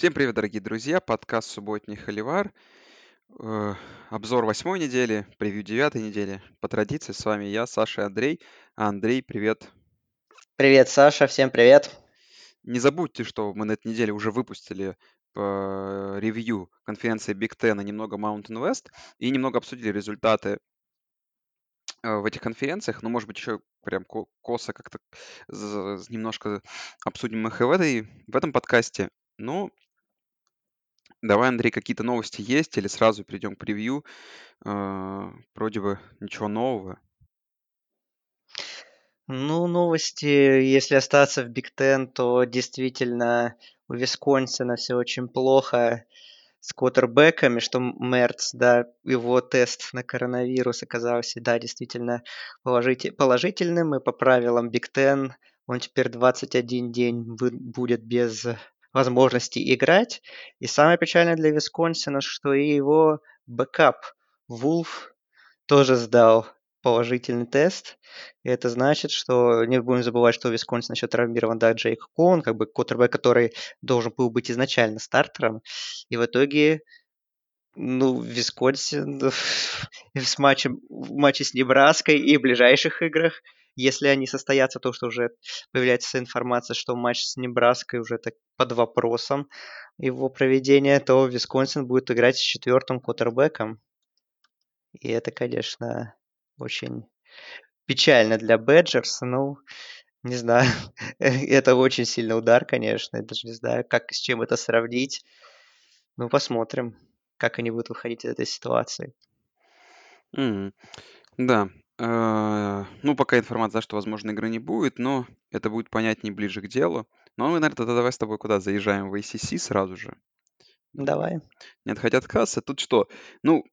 Всем привет, дорогие друзья! Подкаст «Субботний Холивар». Э, Обзор восьмой недели, превью девятой недели. По традиции, с вами я, Саша и Андрей. А Андрей, привет. Привет, Саша, всем привет. Не забудьте, что мы на этой неделе уже выпустили по ревью конференции Big Ten и немного Mountain West, и немного обсудили результаты э, в этих конференциях. Ну, может быть, еще прям ко- косо как-то немножко обсудим их и в, этой, в этом подкасте. Ну, давай, Андрей, какие-то новости есть или сразу перейдем к превью? Э, Вроде бы ничего нового. Ну, новости, если остаться в Биг Тен, то действительно у Висконсина все очень плохо с квотербеками, что Мерц, да, его тест на коронавирус оказался, да, действительно положительным, и по правилам Big Ten он теперь 21 день будет без возможности играть. И самое печальное для Висконсина, что и его backup Вулф тоже сдал положительный тест. И это значит, что не будем забывать, что у Висконсина еще травмирован да, Джек Коэн, как бы квотербек, который должен был быть изначально стартером. И в итоге ну, Висконсин в матче, в матче с Небраской и в ближайших играх, если они состоятся, то, что уже появляется информация, что матч с Небраской уже так под вопросом его проведения, то Висконсин будет играть с четвертым квотербеком. И это, конечно, очень печально для Бэджерс. Ну, не знаю, это очень сильный удар, конечно. Я даже не знаю, как с чем это сравнить. Ну, посмотрим, как они будут выходить из этой ситуации. Мгм. Да. Э, Ну, пока информация, что, возможно, игры не будет, но это будет понятнее ближе к делу. Но мы, наверное, тогда давай с тобой куда заезжаем в ACC сразу же. Давай. Не отходя от кассы. Тут что? Ну,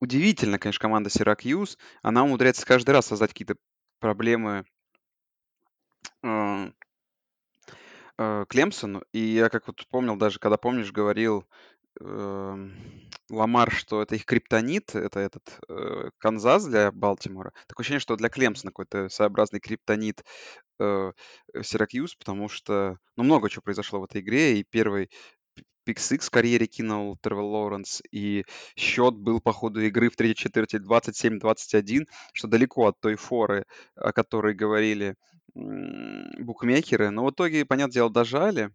удивительно, конечно, команда Syracuse. Она умудряется каждый раз создать какие-то проблемы э, э, Клемсону. И я как вот помнил, даже когда, помнишь, говорил эм, Ламар, что это их криптонит, это этот э, Канзас для Балтимора. Такое ощущение, что для Клемсона какой-то своеобразный криптонит э, Сиракьюз, потому что, ну, много чего произошло в этой игре, и первый пик в карьере кинул Тревор Лоуренс, и счет был по ходу игры в третьей четверти 27-21, что далеко от той форы, о которой говорили букмекеры. Но в итоге, понятное дело, дожали.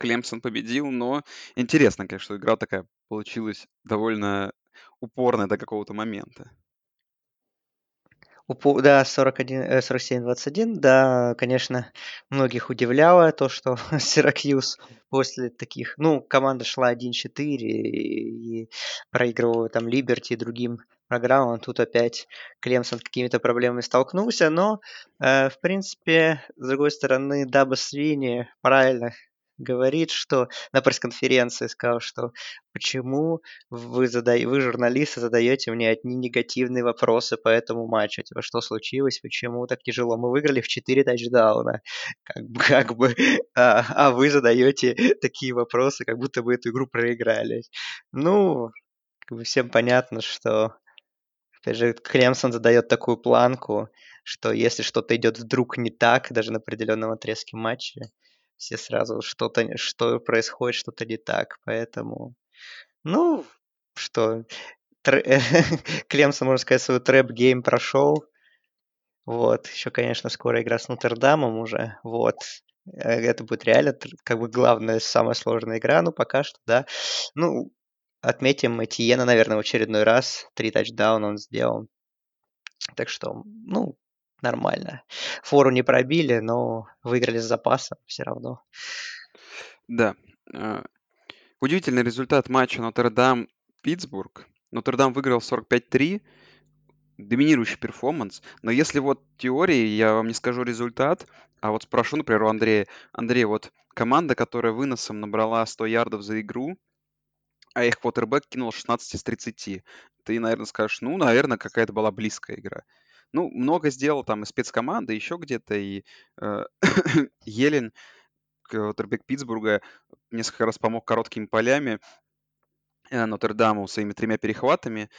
Клемсон победил, но интересно, конечно, игра такая получилась довольно упорная до какого-то момента. Да, 41, э, 47-21, да, конечно, многих удивляло то, что Сиракьюз после таких, ну, команда шла 1-4 и, и проигрывала там Либерти и другим программам, тут опять Клемсон с какими-то проблемами столкнулся, но, э, в принципе, с другой стороны, Даба Свини правильно говорит, что на пресс-конференции сказал, что почему вы, зада... вы журналисты, задаете мне одни негативные вопросы по этому матчу. Типа, что случилось, почему так тяжело? Мы выиграли в 4 тачдауна. Как бы, как бы а, а вы задаете такие вопросы, как будто бы эту игру проиграли. Ну, как бы всем понятно, что опять же, Клемсон задает такую планку, что если что-то идет вдруг не так, даже на определенном отрезке матча, все сразу что-то, что происходит, что-то не так. Поэтому, ну, что, тр... Можно сказать, свой trap game прошел. Вот, еще, конечно, скоро игра с Нотр-Дамом уже. Вот, это будет реально как бы главная, самая сложная игра, ну, пока что, да. Ну, отметим Этьена, наверное, в очередной раз. Три тачдауна он сделал. Так что, ну, нормально. Фору не пробили, но выиграли с запасом все равно. Да. э, Удивительный результат матча Нотр-Дам-Питтсбург. Нотр-Дам выиграл 45-3, доминирующий перформанс. Но если вот теории, я вам не скажу результат, а вот спрошу, например, у Андрея. Андрей, вот команда, которая выносом набрала 100 ярдов за игру, а их квотербек кинул 16 из 30. Ты, наверное, скажешь, ну, наверное, какая-то была близкая игра. Ну, много сделал там и спецкоманды, еще где-то, и э, Елен, квотербек Питтсбурга, несколько раз помог короткими полями э, Нотр-Даму своими тремя перехватами.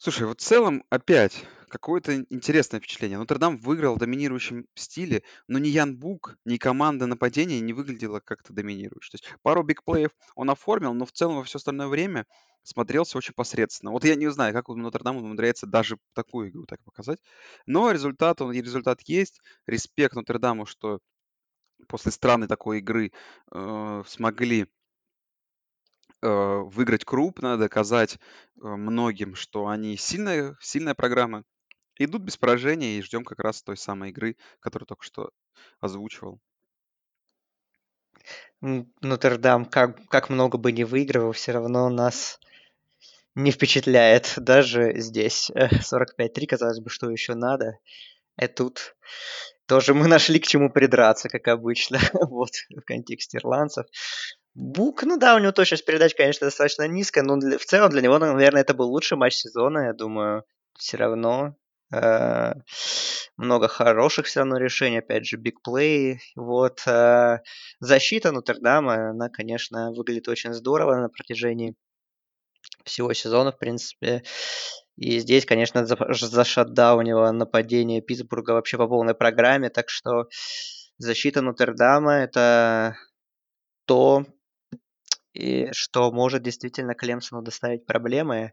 Слушай, вот в целом опять какое-то интересное впечатление. Нотр-Дам выиграл в доминирующем стиле, но ни Ян Бук, ни команда нападения не выглядела как-то доминирующе. То есть пару бигплеев он оформил, но в целом во все остальное время смотрелся очень посредственно. Вот я не знаю, как у Нотр-Дам умудряется даже такую игру так показать. Но результат, он результат есть. Респект Нотр-Даму, что после странной такой игры э, смогли э, выиграть крупно, доказать э, многим, что они сильная, сильная программа. Идут без поражения и ждем как раз той самой игры, которую только что озвучивал. Нотр-Дам, как, как много бы не выигрывал, все равно нас не впечатляет. Даже здесь. Э, 45-3, казалось бы, что еще надо. И тут тоже мы нашли к чему придраться, как обычно, вот, в контексте ирландцев. Бук, ну да, у него точность передач, конечно, достаточно низкая, но для- в целом для него, наверное, это был лучший матч сезона, я думаю. Все равно э, много хороших все равно решений, опять же, бигплей. Вот. э, защита Нотр-Дама, она, конечно, выглядит очень здорово на протяжении всего сезона, в принципе. И здесь, конечно, за- зашатдаунило нападение Питтсбурга вообще по полной программе, так что защита Нотр-Дама это то, и что может действительно Клемсону доставить проблемы.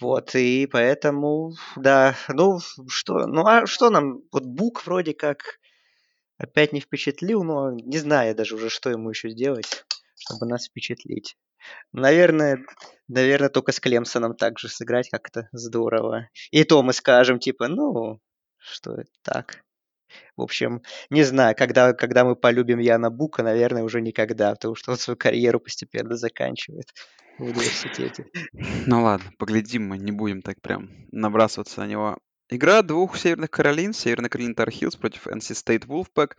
Вот, и поэтому, да, ну, что, ну, а что нам, вот Бук вроде как опять не впечатлил, но не знаю даже уже, что ему еще сделать, чтобы нас впечатлить. Наверное, наверное, только с Клемсоном также сыграть как-то здорово. И то мы скажем, типа, ну, что это так. В общем, не знаю, когда, когда мы полюбим Яна Бука, наверное, уже никогда, потому что он свою карьеру постепенно заканчивает в университете. Ну ладно, поглядим мы, не будем так прям набрасываться на него. Игра двух Северных Каролин, Северная Каролина Tar Heels против NC State Wolfpack.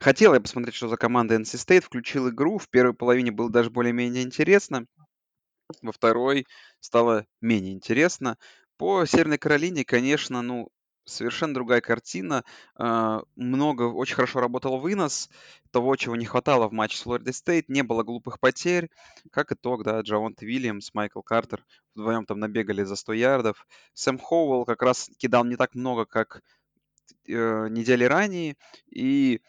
Хотел я посмотреть, что за команда NC State, включил игру, в первой половине было даже более-менее интересно, во второй стало менее интересно. По Северной Каролине, конечно, ну, совершенно другая картина. А, Много, очень хорошо работал вынос того, чего не хватало в матче с Флорида Стейт. Не было глупых потерь. Как итог, да, Джавонт Уильямс, Майкл Картер вдвоем там набегали за 100 ярдов. Сэм Хоуэлл как раз кидал не так много, как э, недели ранее. И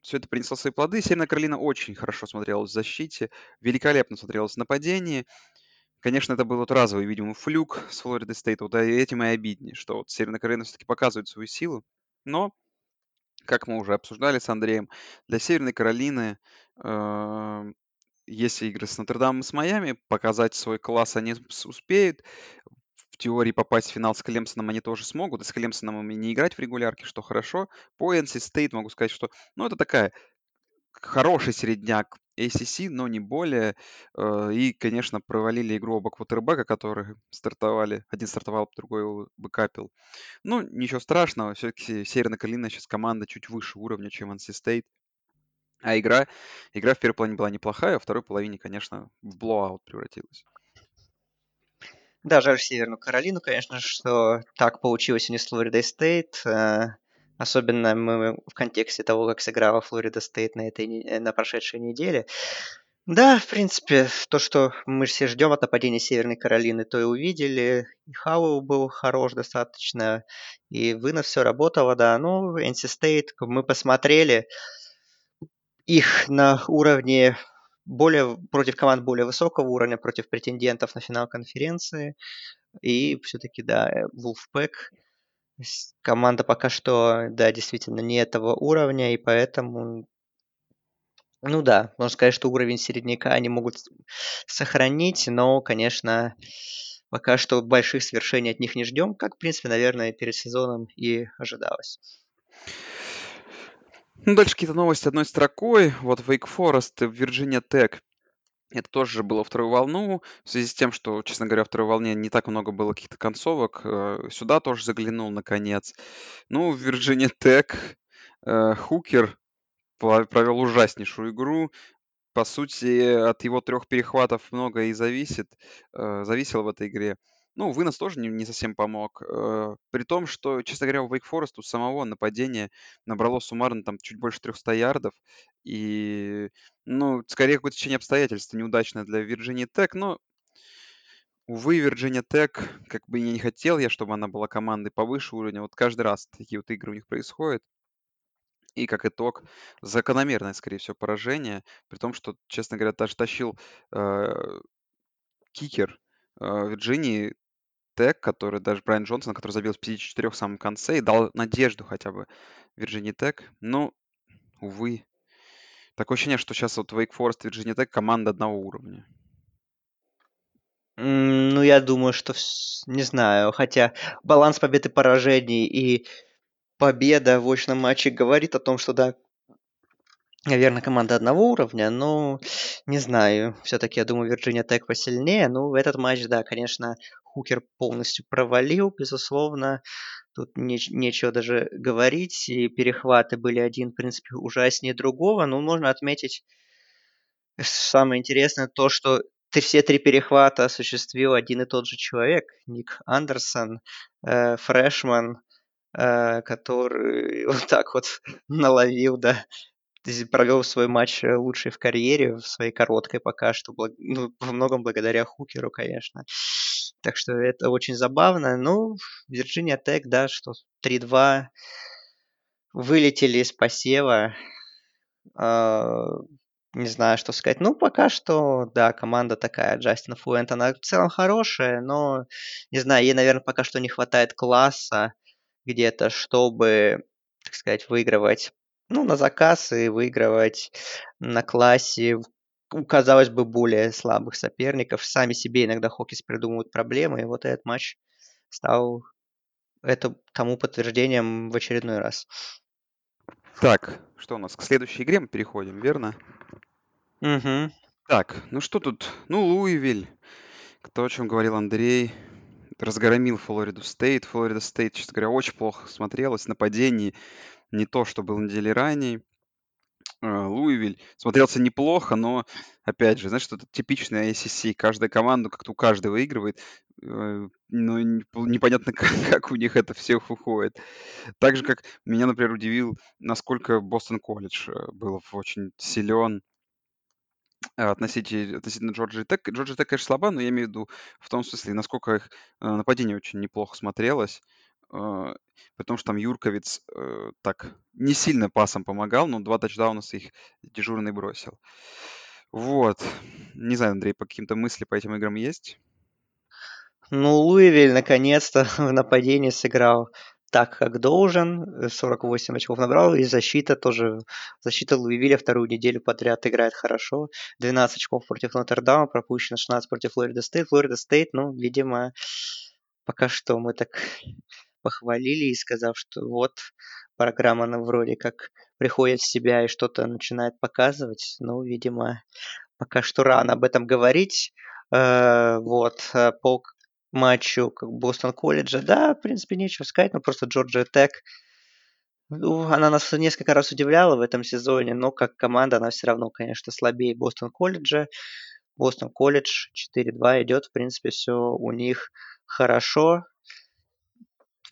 все это принесло свои плоды. Северная Каролина очень хорошо смотрелась в защите, великолепно смотрелась в нападении. Конечно, это был вот разовый, видимо, флюк с Флорида Стейт. Вот этим и обиднее, что вот Северная Каролина все-таки показывает свою силу. Но, как мы уже обсуждали с Андреем, для Северной Каролины, э, если игры с Нотр-Дамом и с Майами, показать свой класс они успеют. В теории попасть в финал с Клемсоном они тоже смогут. И с Клемсоном им не играть в регулярке, что хорошо. По NC State могу сказать, что ну, это такая хороший середняк ACC, но не более. Э, И, конечно, провалили игру оба квотербека, которые стартовали. Один стартовал, другой его бэкапил. Ну, ничего страшного. Все-таки Северная Каролина сейчас команда чуть выше уровня, чем NC State. А игра, игра в первой половине была неплохая, а во второй половине, конечно, в blowout превратилась. Да, жаль Северную Каролину, конечно, что так получилось и не с Флоридой Стейт. Э, Особенно мы в контексте того, как сыграла Флорида Стейт на, этой, э, на прошедшей неделе. Да, в принципе, то, что мы все ждем от нападения Северной Каролины, то и увидели. И Хауэлл был хорош достаточно, и вынос все работало, да. Ну, NC State мы посмотрели их на уровне более против команд более высокого уровня, против претендентов на финал конференции. И все-таки, да, э, Wolfpack с- команда пока что, да, действительно не этого уровня, и поэтому, ну да, можно сказать, что уровень середняка они могут сохранить, но, конечно, пока что больших свершений от них не ждем, как, в принципе, наверное, перед сезоном и ожидалось. Ну, дальше какие-то новости одной строкой. Вот Wake Forest, Virginia Tech. Это тоже было вторую волну, в связи с тем, что, честно говоря, в второй волне не так много было каких-то концовок. э, Сюда тоже заглянул, наконец. Ну, Virginia Tech э, Хукер пла- провел ужаснейшую игру. По сути, от его трех перехватов многое и зависит, э, зависело в этой игре. Ну, вынос тоже не, не совсем помог. э, при том, что, честно говоря, у Wake Forest у самого нападения набрало суммарно там чуть больше 300 ярдов. И, ну, скорее какое-то течение обстоятельств неудачное для Virginia Tech. Но увы, Virginia Tech, как бы я не хотел я, чтобы она была командой повыше уровня, вот каждый раз такие вот игры у них происходят. И как итог, закономерное, скорее всего, поражение, при том, что, честно говоря, даже тащил э, кикер э, Вирджинии Тек, который даже Брайан Джонсон, который забил в 54 в самом конце и дал надежду хотя бы Вирджинии Тек. Но, увы, такое ощущение, что сейчас вот Wake Forest и Virginia Tech команда одного уровня. Ну, я думаю, что не знаю, хотя баланс побед и поражений и победа в очном матче говорит о том, что да, наверное, команда одного уровня, но не знаю. Все-таки я думаю, Вирджиния Тек посильнее. Ну, этот матч, да, конечно, Хукер полностью провалил, безусловно. Тут неч- нечего даже говорить. И перехваты были один, в принципе, ужаснее другого. Но можно отметить самое интересное то, что все три перехвата осуществил один и тот же человек. Ник Андерсон, э, фрешман, э, который вот так вот наловил, да, провел свой матч э, лучший в карьере, в своей короткой пока что, благ- ну, во многом благодаря Хукеру, конечно. Так что это очень забавно. Ну, Вирджиния Тек, да, что 3-2 вылетели из посева. А, не знаю, что сказать. Ну, пока что, да, команда такая, Джастин Фуэнт, она в целом хорошая, но, не знаю, ей, наверное, пока что не хватает класса где-то, чтобы, так сказать, выигрывать, ну, на заказ и выигрывать на классе у, казалось бы, более слабых соперников. Сами себе иногда Хокис придумывают проблемы, и вот этот матч стал это тому подтверждением в очередной раз. Так, что у нас? К следующей игре мы переходим, верно? Угу. Так, ну что тут? Ну, Луивиль. То о чем говорил Андрей. Разгромил Флориду Стейт. Флорида Стейт, честно говоря, очень плохо смотрелось. Нападение не то, что было недели ранее. А, Луивиль смотрелся неплохо, но, опять же, знаешь, это типичная ACC. Каждая команда как-то у каждой выигрывает, э, но непонятно, как, как у них это все уходит. Так же, как меня, например, удивил, насколько Бостон колледж э, был очень силен а, относительно, относительно Джорджии Тек. Джорджия Тек, конечно, слаба, но я имею в виду в том смысле, насколько их э, нападение очень неплохо смотрелось. При том, что там Юрковиц э, так не сильно пасом помогал, но два тачдауна их дежурный бросил. Вот. Не знаю, Андрей, по каким-то мысли по этим играм есть? Ну, Луивиль наконец-то в нападении сыграл так, как должен. 48 очков набрал. И защита тоже. Защита Луивиля вторую неделю подряд играет хорошо. 12 очков против Нотр-Дама, пропущено 16 против Флорида Стейт. Флорида Стейт, ну, видимо, пока что мы так похвалили и сказав, что вот программа на вроде как приходит в себя и что-то начинает показывать. Ну, видимо, пока что рано об этом говорить. Э, вот, э, по матчу как Бостон колледжа, да, в принципе, нечего сказать, но просто Джорджия Тек, ну, она нас несколько раз удивляла в этом сезоне, но как команда она все равно, конечно, слабее Бостон колледжа. Бостон колледж 4-2 идет, в принципе, все у них хорошо.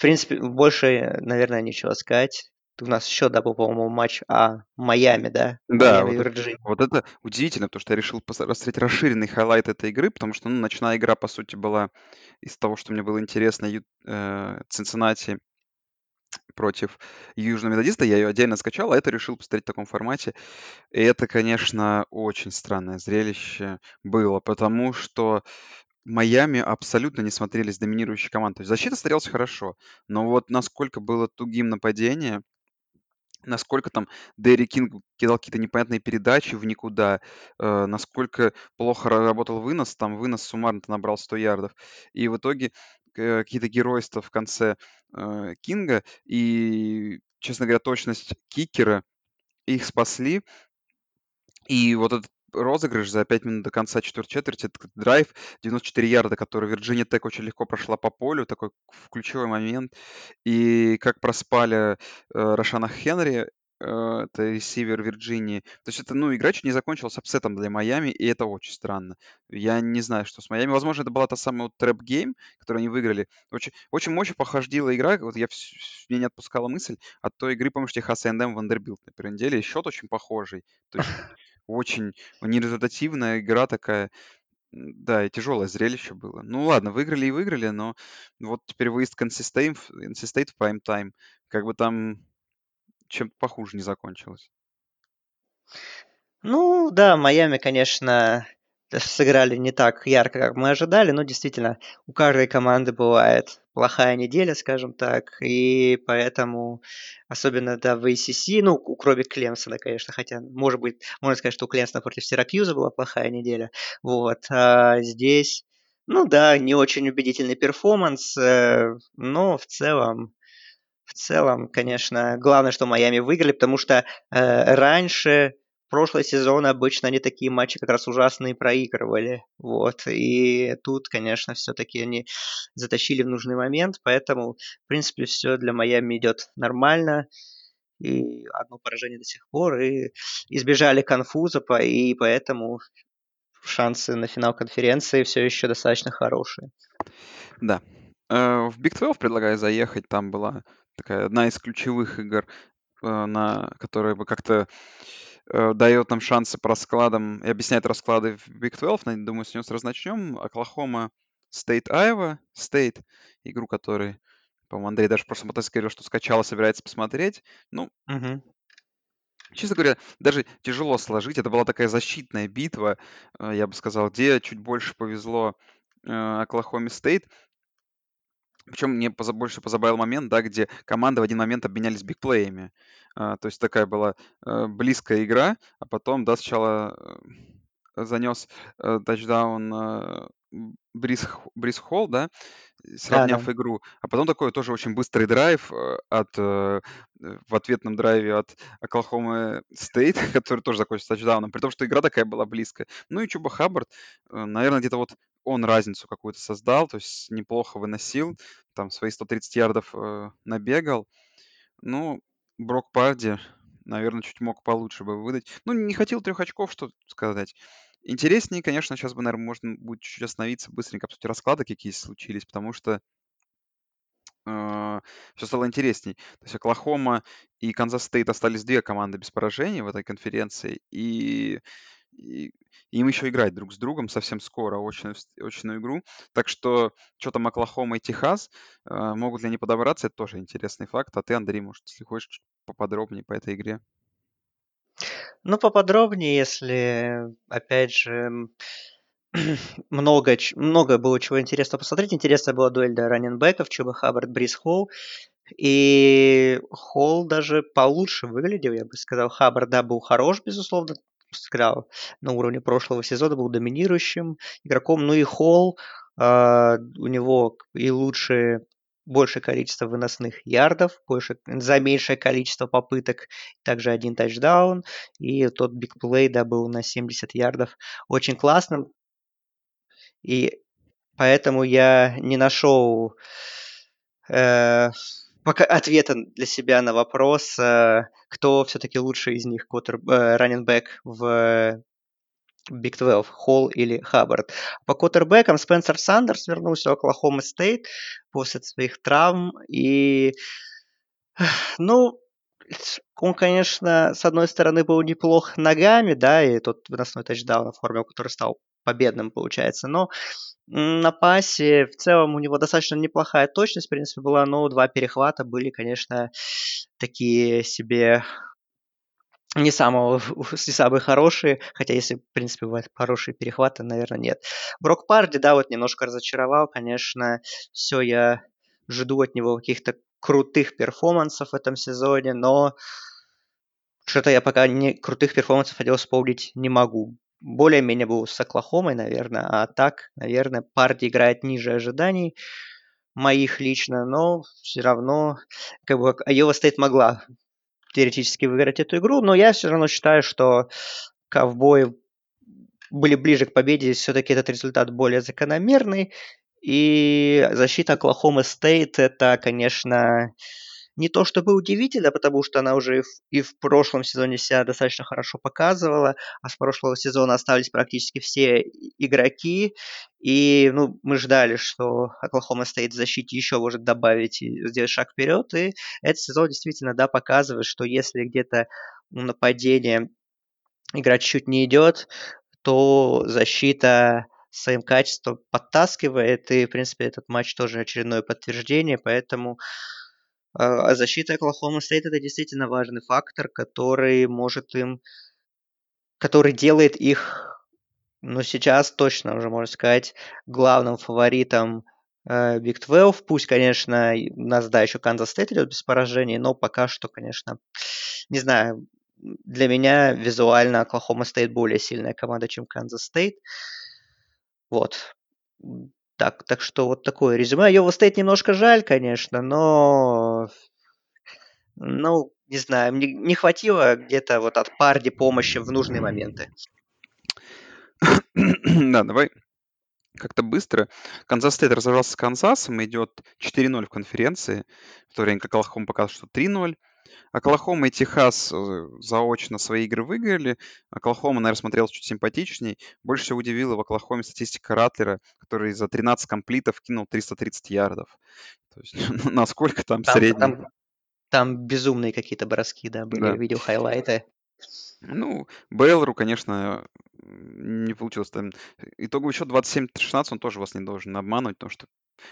В принципе, больше, наверное, нечего сказать. У нас еще, да, был, по-моему, матч а Майами, да? Да, Майами, вот, это, вот это удивительно, потому что я решил посмотреть расширенный highlight этой игры, потому что, ну, ночная игра, по сути, была из того, что мне было интересно, Ю, э, Цинциннати против Южного Методиста. Я ее отдельно скачал, а это решил посмотреть в таком формате. И это, конечно, очень странное зрелище было, потому что Майами абсолютно не смотрелись доминирующей командой. То есть защита смотрелась хорошо, но вот насколько было тугим нападение, насколько там Дерри Кинг кидал какие-то непонятные передачи в никуда, э, насколько плохо работал вынос, там вынос суммарно набрал 100 ярдов. И в итоге э, какие-то геройства в конце э, Кинга и, честно говоря, точность кикера их спасли. И вот этот розыгрыш за 5 минут до конца четвертой четверти, драйв, 94 ярда, который Вирджиния Тек очень легко прошла по полю, такой ключевой момент. И как проспали э, Рошана Хенри, э, это ресивер Вирджинии. То есть это, ну, игра чуть не закончилась upset ом для Майами, и это очень странно. Я не знаю, что с Майами. Возможно, это была та самая вот trap game, которую они выиграли. Очень, очень мощно походила игра. Вот я, меня не отпускала мысль от той игры, помнишь, Техас A&M Вандербилт на первой неделе. Счет очень похожий. То есть очень нерезультативная игра такая. Да, и тяжелое зрелище было. Ну ладно, выиграли и выиграли, но вот теперь выезд к NC State, в NC State в прайм-тайм, как бы там чем-то похуже не закончилось. Ну да, Майами, конечно, сыграли не так ярко, как мы ожидали, но действительно у каждой команды бывает плохая неделя, скажем так, и поэтому, особенно да, в ACC, ну, кроме Клемсона, конечно, хотя, может быть, можно сказать, что у Клемсона против Сиракьюза была плохая неделя, вот, а здесь, ну да, не очень убедительный перформанс, э, но в целом в целом, конечно, главное, что Майами выиграли, потому что э, раньше прошлый сезон обычно они такие матчи как раз ужасные проигрывали. Вот. И тут, конечно, все-таки они затащили в нужный момент, поэтому, в принципе, все для Майами идет нормально. И одно поражение до сих пор, и избежали конфуза, и поэтому шансы на финал конференции все еще достаточно хорошие. Да. Э, в Big 12 предлагаю заехать. Там была такая одна из ключевых игр, э, на которая бы как-то э, дает нам шансы по раскладам и объясняет расклады в Big 12. Думаю, с нее сразу начнем. Оклахома State Iowa State, игру, которой, по-моему, Андрей даже в прошлом подкасте говорил, что скачал собирается посмотреть. Ну, угу. Честно говоря, даже тяжело сложить. Это была такая защитная битва, э, я бы сказал, где чуть больше повезло Оклахоме Стейт. Причем мне больше позабавил момент, да, где команды в один момент обменялись бигплеями. А, то есть такая была э, близкая игра, а потом, да, сначала э, занес э, тачдаун э, Брис, Брис Холл, да, сравняв да. игру. А потом такой тоже очень быстрый драйв э, от, э, в ответном драйве от Оклахомы Стейт, который тоже закончился тачдауном, при том, что игра такая была близкая. Ну и Чуба Хаббард, э, наверное, где-то вот он разницу какую-то создал, то есть неплохо выносил, там свои 130 ярдов э, набегал. Ну, Брок Парди, наверное, чуть мог получше бы выдать. Ну, не хотел трех очков, что сказать. Интереснее, конечно, сейчас бы, наверное, можно будет чуть-чуть остановиться, быстренько обсудить расклады, какие случились, потому что э, все стало интересней. То есть Оклахома и Канзас Стейт остались две команды без поражений в этой конференции, и, и им еще играть друг с другом совсем скоро, очную, очную игру. Так что, что там Оклахома и Техас, э, могут ли они подобраться, это тоже интересный факт. А ты, Андрей, может, если хочешь, поподробнее по этой игре. Ну, поподробнее, если, опять же, много, много было чего интересного посмотреть. Интересная была дуэль до раненбеков, Чуба Хаббард, Брис Холл. И Холл даже получше выглядел, я бы сказал. Хаббард, да, был хорош, безусловно, сыграл на уровне прошлого сезона, был доминирующим игроком. Ну и Холл, э, у него и лучшие большее количество выносных ярдов, больше, за меньшее количество попыток, также один тачдаун, и тот бигплей, да, был на 70 ярдов. Очень классно, и поэтому я не нашел э, пока ответа для себя на вопрос, э, кто все-таки лучше из них, э, раненбэк в Big 12, Холл или Хаббард. По квотербекам Спенсер Сандерс вернулся в Оклахома Стейт после своих травм. И, ну, он, конечно, с одной стороны был неплох ногами, да, и тот выносной тачдаун оформил, который стал победным, получается, но на пасе в целом у него достаточно неплохая точность, в принципе, была, но два перехвата были, конечно, такие себе не самого, не самые хорошие, хотя если, в принципе, бывают хорошие перехваты, наверное, нет. Брок Парди, да, вот немножко разочаровал, конечно, все, я жду от него каких-то крутых перформансов в этом сезоне, но что-то я пока не крутых перформансов хотел вспомнить не могу. Более-менее был с Оклахомой, наверное, а так, наверное, Парди играет ниже ожиданий моих лично, но все равно как бы Айова Стейт могла теоретически выиграть эту игру, но я все равно считаю, что ковбои были ближе к победе, все-таки этот результат более закономерный. И защита Оклахомы Стейт это, конечно, не то чтобы удивительно, потому что она уже и в, и в прошлом сезоне себя достаточно хорошо показывала, а с прошлого сезона остались практически все игроки, и ну, мы ждали, что Оклахома Стейт в защите еще может добавить и сделать шаг вперед, и этот сезон действительно да, показывает, что если где-то нападение игра чуть-чуть не идет, то защита своим качеством подтаскивает, и, в принципе, этот матч тоже очередное подтверждение, поэтому э, защита Оклахома Стейт это действительно важный фактор, который может им, который делает их, ну, сейчас точно уже можно сказать, главным фаворитом э, Big 12. Пусть, конечно, нас, да, еще Канзас Стейт идет без поражений, но пока что, конечно, не знаю, для меня визуально Оклахома Стейт более сильная команда, чем Канзас Стейт. Вот. Так, так что вот такое резюме. Айова Стейт немножко жаль, конечно, но... Ну, не знаю, не, не хватило где-то вот от Парди помощи в нужные моменты. да, давай как-то быстро. Канзас Стейт разобрался с Канзасом, идет 4-0 в конференции, в то время как Оклахома пока что 3-0. Оклахома и Техас э, заочно свои игры выиграли. Оклахома, наверное, смотрелся чуть симпатичней. Больше всего удивила в Оклахоме статистика Ратлера, который за 13 комплитов кинул 330 ярдов. То есть, ну, насколько там, там средний? Там, там безумные какие-то броски, да, были, да. видео хайлайты. Ну, Бейлору, конечно, не получилось. Там итоговый счет 27-16, он тоже вас не должен обманывать, потому что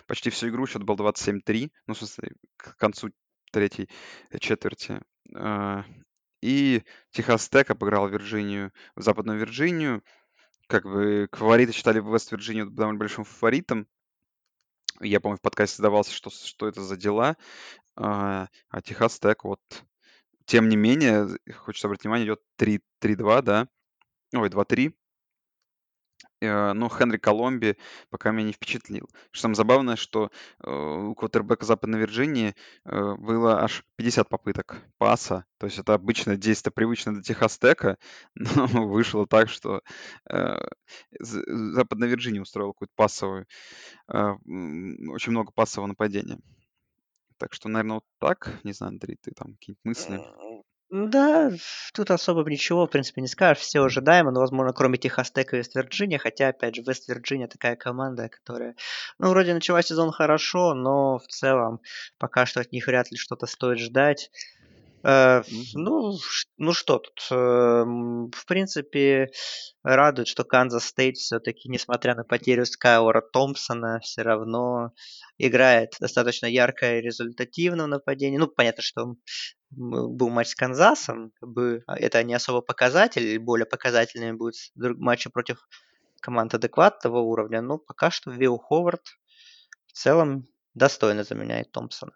почти всю игру счет был 27-3, ну, в смысле, к концу третьей четверти. А, и Техас Тек обыграл Вирджинию, Западную Вирджинию. Как бы фавориты считали Вест-Вирджинию довольно большим фаворитом. Я, помню, в подкасте задавался, что, что это за дела. А, а Техас Тек вот... Тем не менее, хочется обратить внимание, идет 3-2, да? Ой, 2-3. Э, но Хенри Коломби пока меня не впечатлил. Что самое забавное, что э, у квотербека Западной Вирджинии э, было аж 50 попыток паса. То есть это обычно действие привычно для Техас Тека, но вышло так, что Западная Вирджиния устроила какую-то пассовую, очень много пассового нападения. Так что, наверное, вот так. Не знаю, Андрей, ты там какие-нибудь мысли? Да, тут особо ничего, в принципе, не скажешь. Все ожидаемо, но, возможно, кроме Техастека и Вест-Вирджиния. Хотя, опять же, Вест-Вирджиния такая команда, которая, ну, вроде начала сезон хорошо, но в целом пока что от них вряд ли что-то стоит ждать. Э, ну, ну что тут, э, в принципе, радует, что Канзас Стейт все-таки, несмотря на потерю Скайлора Томпсона, все равно играет достаточно ярко и результативно в нападении. Ну, понятно, что был матч с Канзасом, как бы а, это не особо показатель, более показательными будут матчи против команд адекватного уровня, но пока что Вилл Ховард в целом достойно заменяет Томпсона.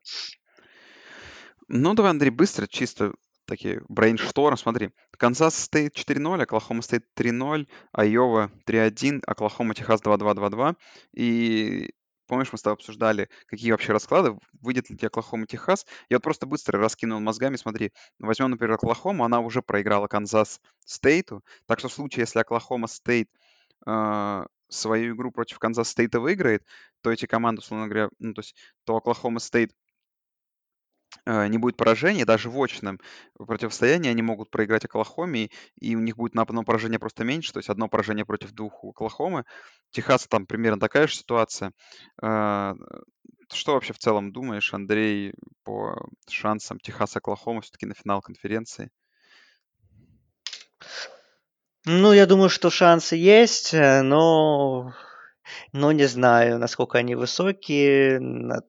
Ну, давай, Андрей, быстро, чисто такой brainstorm. Смотри, Канзас Стейт 4-0, Оклахома Стейт 3-0, Айова 3-1, Оклахома, Техас 2-2-2-2. И помнишь, мы с тобой обсуждали, какие вообще расклады, выйдет ли тебе Оклахома, Техас. Я вот просто быстро раскинул мозгами, смотри, возьмем, например, Оклахому, она уже проиграла Канзас Стейту, так что в случае, если Оклахома Стейт э, свою игру против Канзас Стейта выиграет, то эти команды, условно говоря, ну, то есть, то Оклахома Стейт Э, не будет поражения, даже в очном противостоянии они могут проиграть Оклахоме, и у них будет на одно поражение просто меньше, то есть одно поражение против двух у Оклахомы. Техас там примерно такая же ситуация. Э, что вообще в целом думаешь, Андрей, по шансам Техаса Оклахома все-таки на финал конференции? Ну, я думаю, что шансы есть, э, но но не знаю, насколько они высокие.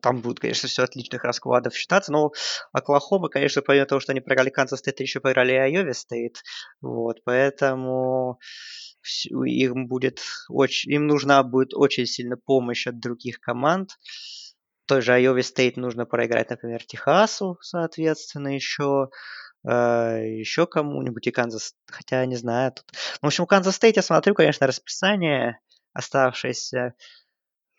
Там будет, конечно, все от личных раскладов считаться. Но Оклахома, конечно, помимо того, что они проиграли Канзас Стейт, еще проиграли и Айове Стейт. Вот, поэтому им будет очень, им нужна будет очень сильно помощь от других команд. Той же Айове Стейт нужно проиграть, например, Техасу, соответственно, еще э, еще кому-нибудь и Канзас, хотя не знаю. Тут... В общем, у Канзас Стейт я смотрю, конечно, расписание оставшееся,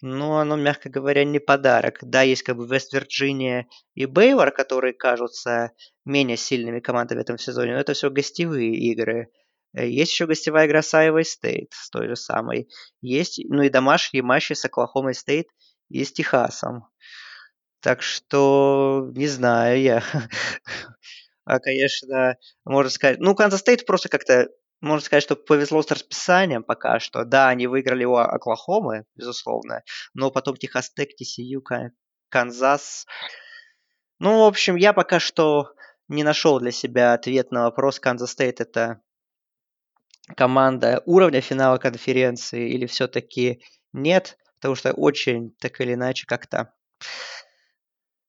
но оно, мягко говоря, не подарок. Да, есть как бы Вест-Вирджиния и Бейлор, которые кажутся менее сильными командами в этом сезоне, но это все гостевые игры. Э, есть еще гостевая игра с Iowa State, с той же самой. Есть, ну и домашние матчи с Оклахомой Стейт и с Техасом. Так что, не знаю я. А, конечно, можно сказать... Ну, Канзас Стейт просто как-то можно сказать, что повезло с расписанием пока что. Да, они выиграли у Оклахомы, безусловно, но потом Техас Тек, TCU, Канзас. Ну, в общем, я пока что не нашел для себя ответ на вопрос. Канзас Стейт это команда уровня финала конференции или все-таки нет, потому что очень так или иначе как-то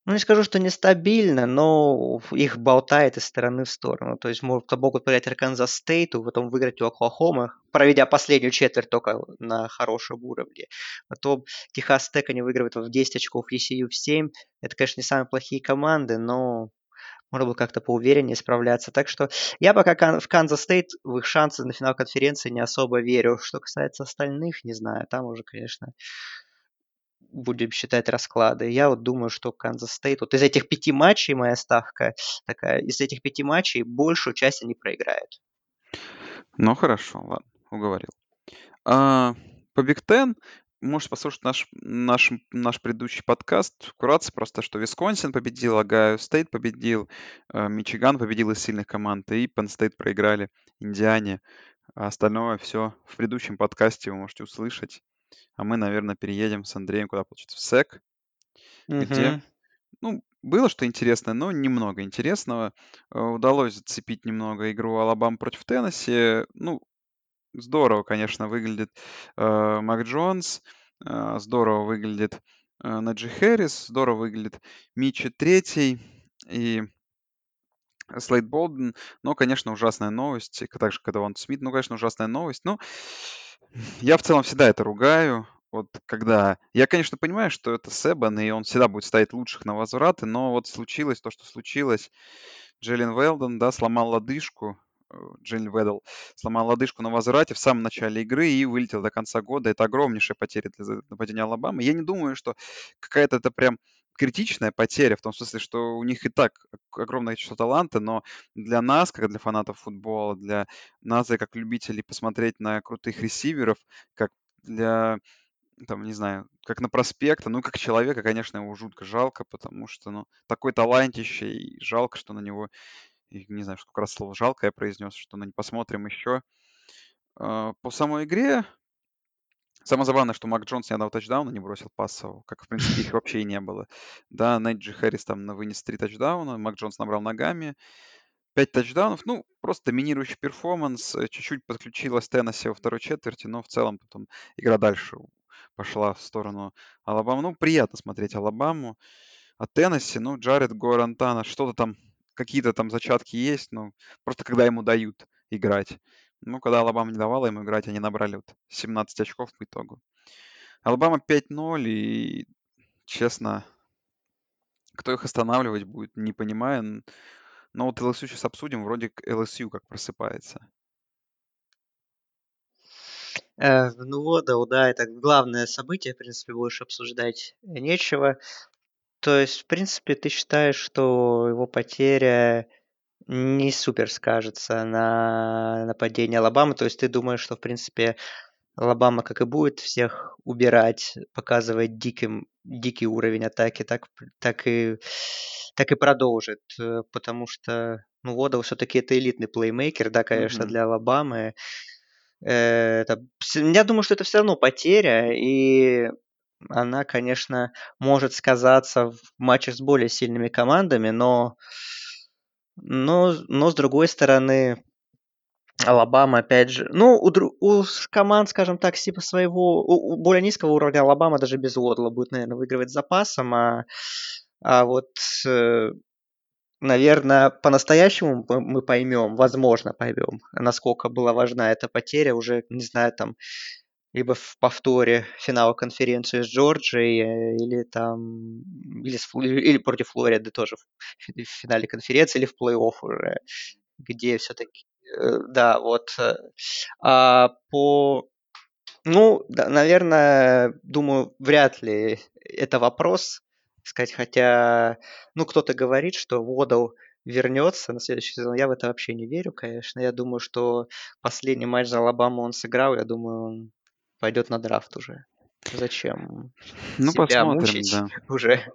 ну, не скажу, что нестабильно, но их болтает из стороны в сторону. То есть могут, могут проиграть Арканзас Стейту, потом выиграть у Оклахомы, проведя последнюю четверть только на хорошем уровне. Потом Техас Тек они выигрывают в 10 очков, TCU в 7. Это, конечно, не самые плохие команды, но можно было как-то поувереннее справляться. Так что я пока в Канзас Стейт в их шансы на финал конференции не особо верю. Что касается остальных, не знаю, там уже, конечно, будем считать расклады. Я вот думаю, что Канзас Стейт, вот из этих пяти матчей моя ставка такая, из этих пяти матчей большую часть они проиграют. Ну, хорошо, ладно, уговорил. А, по Big Ten можешь послушать наш, наш, наш предыдущий подкаст. Вкратце просто, что Висконсин победил, Огайо Стейт победил, э, Мичиган победил из сильных команд, и Penn State проиграли Индиане. А остальное все в предыдущем подкасте вы можете услышать. А мы, наверное, переедем с Андреем куда получится? В СЭК, где, ну, было что интересное, но немного интересного. Э, удалось зацепить немного игру Алабама против Теннесси. Ну, здорово, конечно, выглядит э, Мак Джонс, э, здорово выглядит э, Наджи Хэррис, здорово выглядит Мичи Третий и Слейд Болден. Но, конечно, ужасная новость. Так же, когда он Смит, ну, конечно, ужасная новость. Но я в целом всегда это ругаю. Вот когда... Я, конечно, понимаю, что это Себан, и он всегда будет ставить лучших на возвраты, но вот случилось то, что случилось. Джеллен Велден, да, сломал лодыжку, э, Джеллен Ведл сломал лодыжку на возврате в самом начале игры и вылетел до конца года. Это огромнейшая потеря для нападения Алабамы. Я не думаю, что какая-то это прям критичная потеря, в том смысле, что у них и так огромное число таланта, но для нас, как для фанатов футбола, для нас, как любителей посмотреть на крутых ресиверов, как для там, не знаю, как на проспекта, ну, как человека, конечно, его жутко жалко, потому что, ну, такой талантище, и жалко, что на него, и не знаю, сколько раз слово жалко я произнес, что, ну, не посмотрим еще. А, по самой игре, Самое забавное, что Мак Джонс ни одного тачдауна не бросил пассового, как, в принципе, их вообще и не было. Да, Найджи Харрис там вынес три тачдауна, Мак Джонс набрал ногами. Пять тачдаунов, ну, просто доминирующий performance. Э, чуть-чуть подключилась Теннесси во второй четверти, но в целом потом игра дальше пошла в сторону Алабамы. Ну, приятно смотреть Алабаму. А Теннесси, ну, Джаретт Гуарантано, что-то там, какие-то там зачатки есть, но просто когда ему дают играть. Ну, когда Алабама не давала ему играть, они набрали вот 17 очков по итогу. Алабама 5-0, и, честно, кто их останавливать будет, не понимаю. Но вот LSU сейчас обсудим, вроде LSU как просыпается. Э, ну вот, да, да, это главное событие, в принципе, больше обсуждать нечего. То есть, в принципе, ты считаешь, что его потеря не супер скажется на нападении Алабамы. То есть ты думаешь, что, в принципе, Алабама, как и будет всех убирать, показывать диким, дикий уровень атаки, так, так, и, так и продолжит. Э, потому что ну, Водов все-таки это элитный плеймейкер, да, конечно, mm-hmm. для Алабамы. Э, это, я думаю, что это все равно потеря, и она, конечно, может сказаться в матчах с более сильными командами, но но, но с другой стороны, Алабама, опять же, ну, у, у команд, скажем так, типа своего, у, у более низкого уровня Алабама даже без Уодла будет, наверное, выигрывать запасом, а, а вот, э, наверное, по-настоящему мы поймем, возможно, поймем, насколько была важна эта потеря уже, не знаю, там, либо в повторе финала конференции с Джорджией, или там, или, с, или против Флориды тоже в финале конференции, или в плей-офф уже, где все-таки, э, да, вот. Э, а по, ну, да, наверное, думаю, вряд ли это вопрос, сказать, хотя, ну, кто-то говорит, что Водал вернется на следующий сезон. Я в это вообще не верю, конечно. Я думаю, что последний матч за Алабаму он сыграл. Я думаю, он пойдет на драфт уже. Зачем ну, себя посмотрим, мучить да. уже?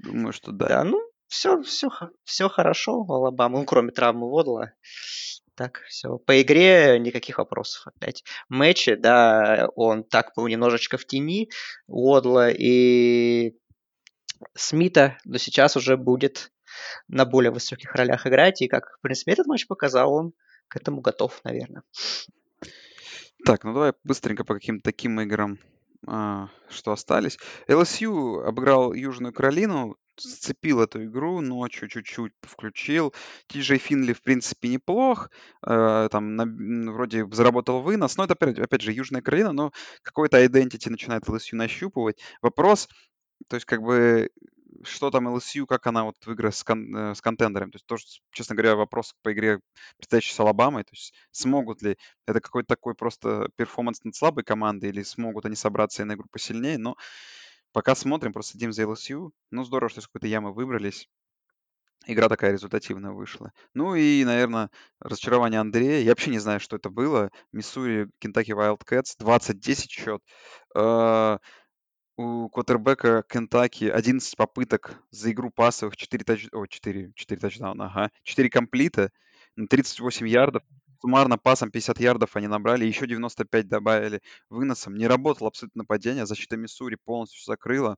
Думаю, что да. Да, ну, все, все, все хорошо у Алабамы, ну, кроме травмы Водла. Так, все. По игре никаких вопросов опять. Матчи, да, он так был немножечко в тени Водла и Смита, но сейчас уже будет на более высоких ролях играть. И как, в принципе, этот матч показал, он к этому готов, наверное. Так, ну давай быстренько по каким-то таким играм, а, что остались. LSU обыграл Южную Каролину, сцепил эту игру ночью, чуть-чуть включил. Тиджей Финли, в принципе, неплох. Э, там на- вроде заработал вынос. Но это, опять, опять же, Южная Каролина, но какой-то identity начинает LSU нащупывать. Вопрос, то есть как бы что там LSU, как она вот в играх с, кон- э, с контендерами. То есть тоже, честно говоря, вопрос по игре, предстоящей с Алабамой. То есть смогут ли, это какой-то такой просто перформанс над слабой командой, или смогут они собраться и на игру посильнее. Но пока смотрим, просто следим за LSU. Ну, здорово, что из какой-то ямы выбрались. Игра такая результативная вышла. Ну и, наверное, разочарование Андрея. Я вообще не знаю, что это было. Миссури, Кентаки Wildcats, 20-10 счет. У квотербека Кентаки 11 попыток за игру пасовых, 4, тач... О, 4, 4 тачдауна, ага. 4 комплита, 38 ярдов. Суммарно пасом 50 ярдов они набрали, еще 95 добавили выносом. Не работало абсолютно нападение, защита Миссури полностью закрыла.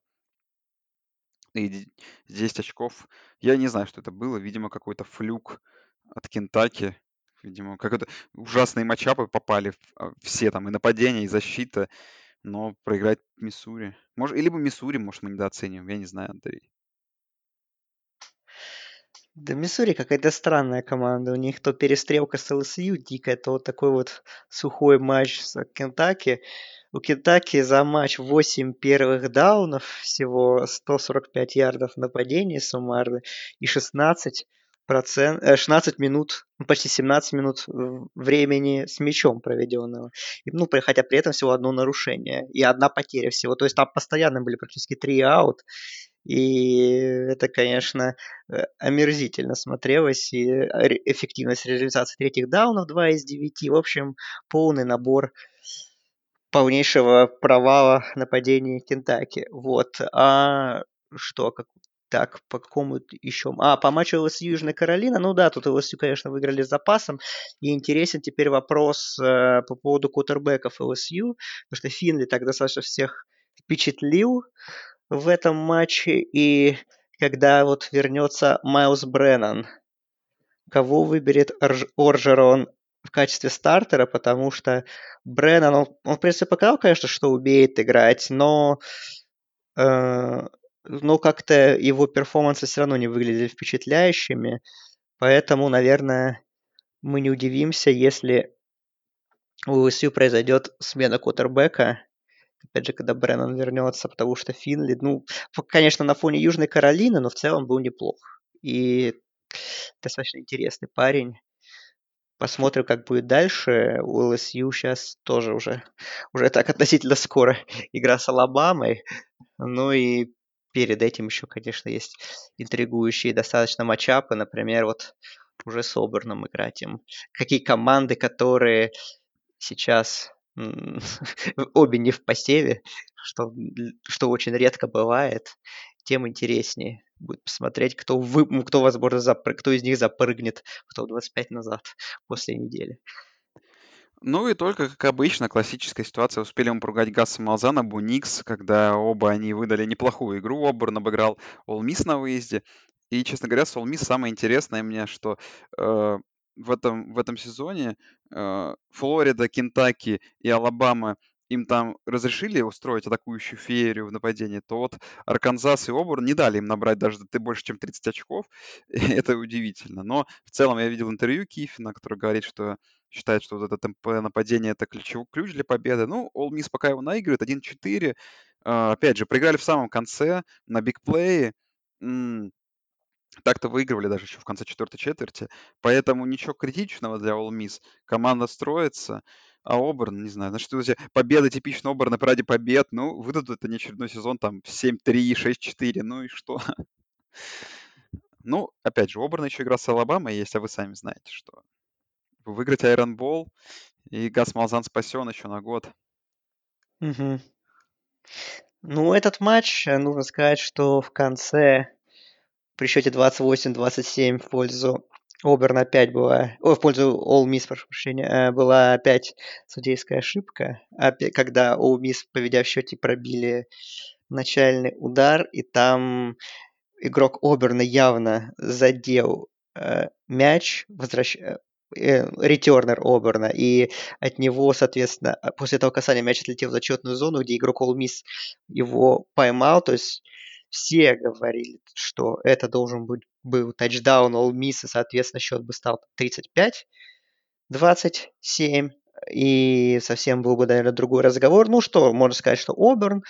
И д- 10 очков. Я не знаю, что это было. Видимо, какой-то флюк от Кентаки. Видимо, как это ужасные матчапы попали а, все там и нападение, и защита. Но проиграть Миссури. Может, либо Миссури, может, мы недооцениваем. Я не знаю, Андрей. Да, Миссури какая-то странная команда. У них то перестрелка с ЛСЮ дикая, то вот такой вот сухой матч с Кентаки. У Кентаки за матч 8 первых даунов, всего 145 ярдов нападения суммарно и 16 процент, э, 16 минут, ну, почти 17 минут времени с мячом проведенного. И, ну, при- хотя при этом всего одно нарушение и одна потеря всего. То есть там постоянно были практически три аут. И это, конечно, э, омерзительно смотрелось. И э, эффективность реализации третьих даунов 2 из 9. В общем, полный набор полнейшего провала нападения Кентаки. Вот. А что, как, так, по какому еще? А, по матчу ЛСЮ Южная Каролина. Ну да, тут ЛСЮ, конечно, выиграли с запасом. И интересен теперь вопрос э, по поводу кутербеков ЛСЮ. Потому что Финли так достаточно всех впечатлил в этом матче. И когда вот вернется Майлз Бреннан, кого выберет Орж- Оржерон в качестве стартера, потому что Бреннан, он, он в принципе показал, конечно, что умеет играть, но, э, но как-то его перформансы все равно не выглядели впечатляющими, поэтому, наверное, мы не удивимся, если у ЛСЮ произойдет смена кутербека, опять же, когда Бреннан вернется, потому что Финли, ну, конечно, на фоне Южной Каролины, но в целом был неплох. И достаточно интересный парень. Посмотрим, как будет дальше. У ЛСЮ сейчас тоже уже, уже так относительно скоро игра с Алабамой. Ну и перед этим еще, конечно, есть интригующие достаточно матчапы. Например, вот уже с Оберном играть им. Какие команды, которые сейчас обе не в посеве, что, что очень редко бывает, тем интереснее будет посмотреть, кто, вы, кто возможно, запры, кто из них запрыгнет в топ-25 назад после недели. Ну и только, как обычно, классическая ситуация. Успели мы поругать Гасса Малзана, Буникс, когда оба они выдали неплохую игру. Оберн обыграл Miss на выезде. И, честно говоря, с Miss самое интересное мне, что э, в, этом, в этом сезоне э, Флорида, Кентаки и Алабама им там разрешили устроить атакующую феерию в нападении, то вот Арканзас и Оберн не дали им набрать даже ты больше, чем 30 очков. Это удивительно. Но в целом я видел интервью Кифина, который говорит, что считает, что вот это темп нападение это ключевой ключ для победы. Ну, All Miss пока его наигрывает 1-4. А, опять же, проиграли в самом конце на бигплее. М, Так-то выигрывали даже еще в конце четвертой четверти. Поэтому ничего критичного для All Miss. Команда строится. А Оберн, не знаю, значит, друзья, победа типично Оберна ради побед. Ну, выдадут не очередной сезон, там, 7-3, 6-4, ну и что? Ну, опять же, у еще игра с Алабамой есть, а вы сами знаете, что выиграть Iron Ball, и Гас Малзан спасен еще на год. Мгм. Ну, этот матч, э, нужно сказать, что в конце при счете 28-27 в пользу Оберна опять была, ой, в пользу All Miss, прошу прощения, э, была опять судейская ошибка, когда All Miss, поведя в счете, пробили начальный удар, и там игрок Оберна явно задел э, мяч, возвращ... э, э, ретернер Оберна, и от него, соответственно, а, после этого касания мяч отлетел в зачетную зону, где игрок All Miss его поймал, то есть все говорили, что это должен быть был тачдаун All Miss, и, соответственно, счет бы стал 35-27, и совсем был бы, наверное, другой разговор. Ну что, можно сказать, что Оберн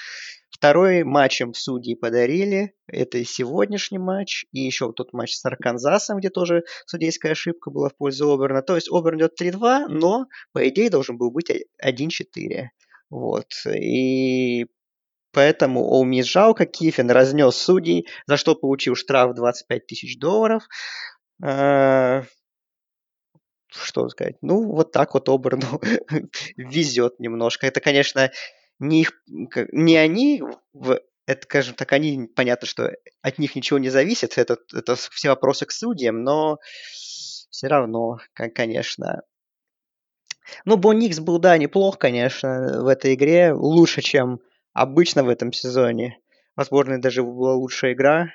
Второй матчем судьи подарили. Это сегодняшний матч. И еще тот матч с Арканзасом, где тоже судейская ошибка была в пользу Оберна. То есть Оберн идет 3-2, но, по идее, должен был быть 1-4. Вот. И поэтому Оуми жалко. Кифин разнес судей, за что получил штраф 25 тысяч долларов. А, что сказать? Ну, вот так вот Оберну везет немножко. Это, конечно, не, их, не они, в, это, скажем так, они, понятно, что от них ничего не зависит, это, это все вопросы к судьям, но все равно, конечно. Ну, Боникс был, да, неплох, конечно, в этой игре, лучше, чем обычно в этом сезоне. Возможно, даже была лучшая игра,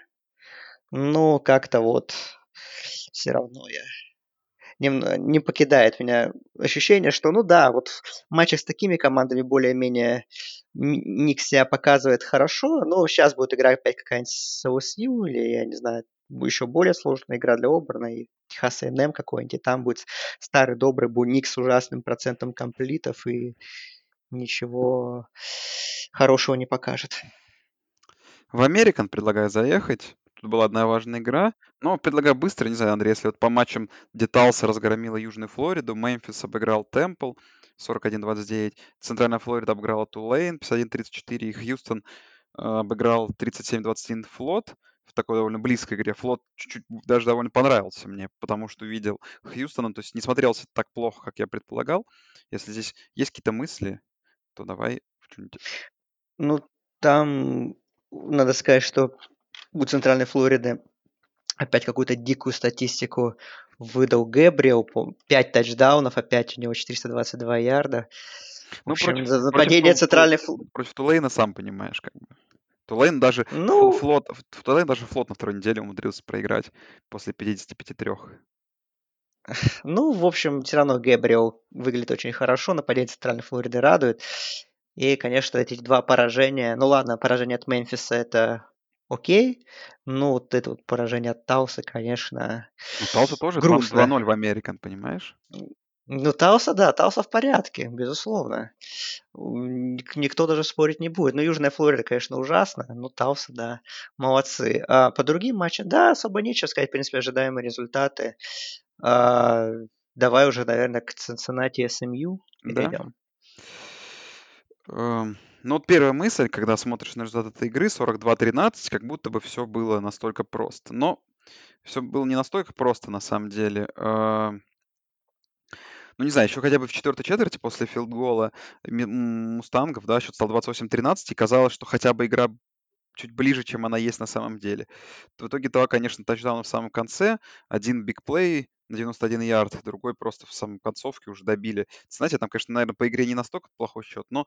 но как-то вот все равно я не, не покидает меня ощущение, что, ну да, вот в матчах с такими командами более-менее Ник себя показывает хорошо, но сейчас будет играть опять какая-нибудь с OSU или, я не знаю, еще более сложная игра для Оберна и Техас A&M какой-нибудь, и там будет старый добрый Буник с ужасным процентом комплитов и ничего хорошего не покажет. В Американ предлагаю заехать. Тут была одна важная игра. Но предлагаю быстро, не знаю, Андрей, если вот по матчам, где Талса разгромила Южную Флориду, Мемфис обыграл Темпл 41-29, Центральная Флорида обыграла Тулейн 51-34, и Хьюстон э, обыграл 37-21 Флот в такой довольно близкой игре. Флот чуть-чуть даже довольно понравился мне, потому что видел Хьюстона, то есть не смотрелся так плохо, как я предполагал. Если здесь есть какие-то мысли, то давай. Ну, там надо сказать, что у Центральной Флориды опять какую-то дикую статистику выдал Гэбриэл. 5 тачдаунов, опять у него 422 ярда. В ну, общем, против, за нападение против, Центральной Флориды... Против Тулейна, сам понимаешь, как бы. Тулейн даже, ну... флот, Тулейн даже флот на второй неделе умудрился проиграть после 55-3. Ну, в общем, все равно Гэбриэл выглядит очень хорошо, нападение Центральной Флориды радует. И, конечно, эти два поражения, ну ладно, поражение от Мемфиса это окей. Ну, вот это вот поражение от Тауса, конечно, Ну, Талса тоже 2 грустно. 2-0 в Американ, понимаешь? Ну, Тауса, да, Тауса в порядке, безусловно. Никто даже спорить не будет. Ну, Южная Флорида, конечно, ужасно, но Тауса, да, молодцы. А по другим матчам, да, особо нечего сказать, в принципе, ожидаемые результаты. А, давай уже, наверное, к Цинциннати СМЮ Да. перейдем. Эм, ну, вот первая мысль, когда смотришь на результат этой игры, 42-13, как будто бы все было настолько просто. Но все было не настолько просто на самом деле. А, ну, не знаю, еще хотя бы в четвертой четверти после филдгола Мустангов, да, счет стал 28-13, и казалось, что хотя бы игра чуть ближе, чем она есть на самом деле. В итоге два, конечно, тачдауна в самом конце, один бигплей на 91 ярд, другой просто в самом концовке уже добили. Знаете, там, конечно, наверное, по игре не настолько плохой счет, но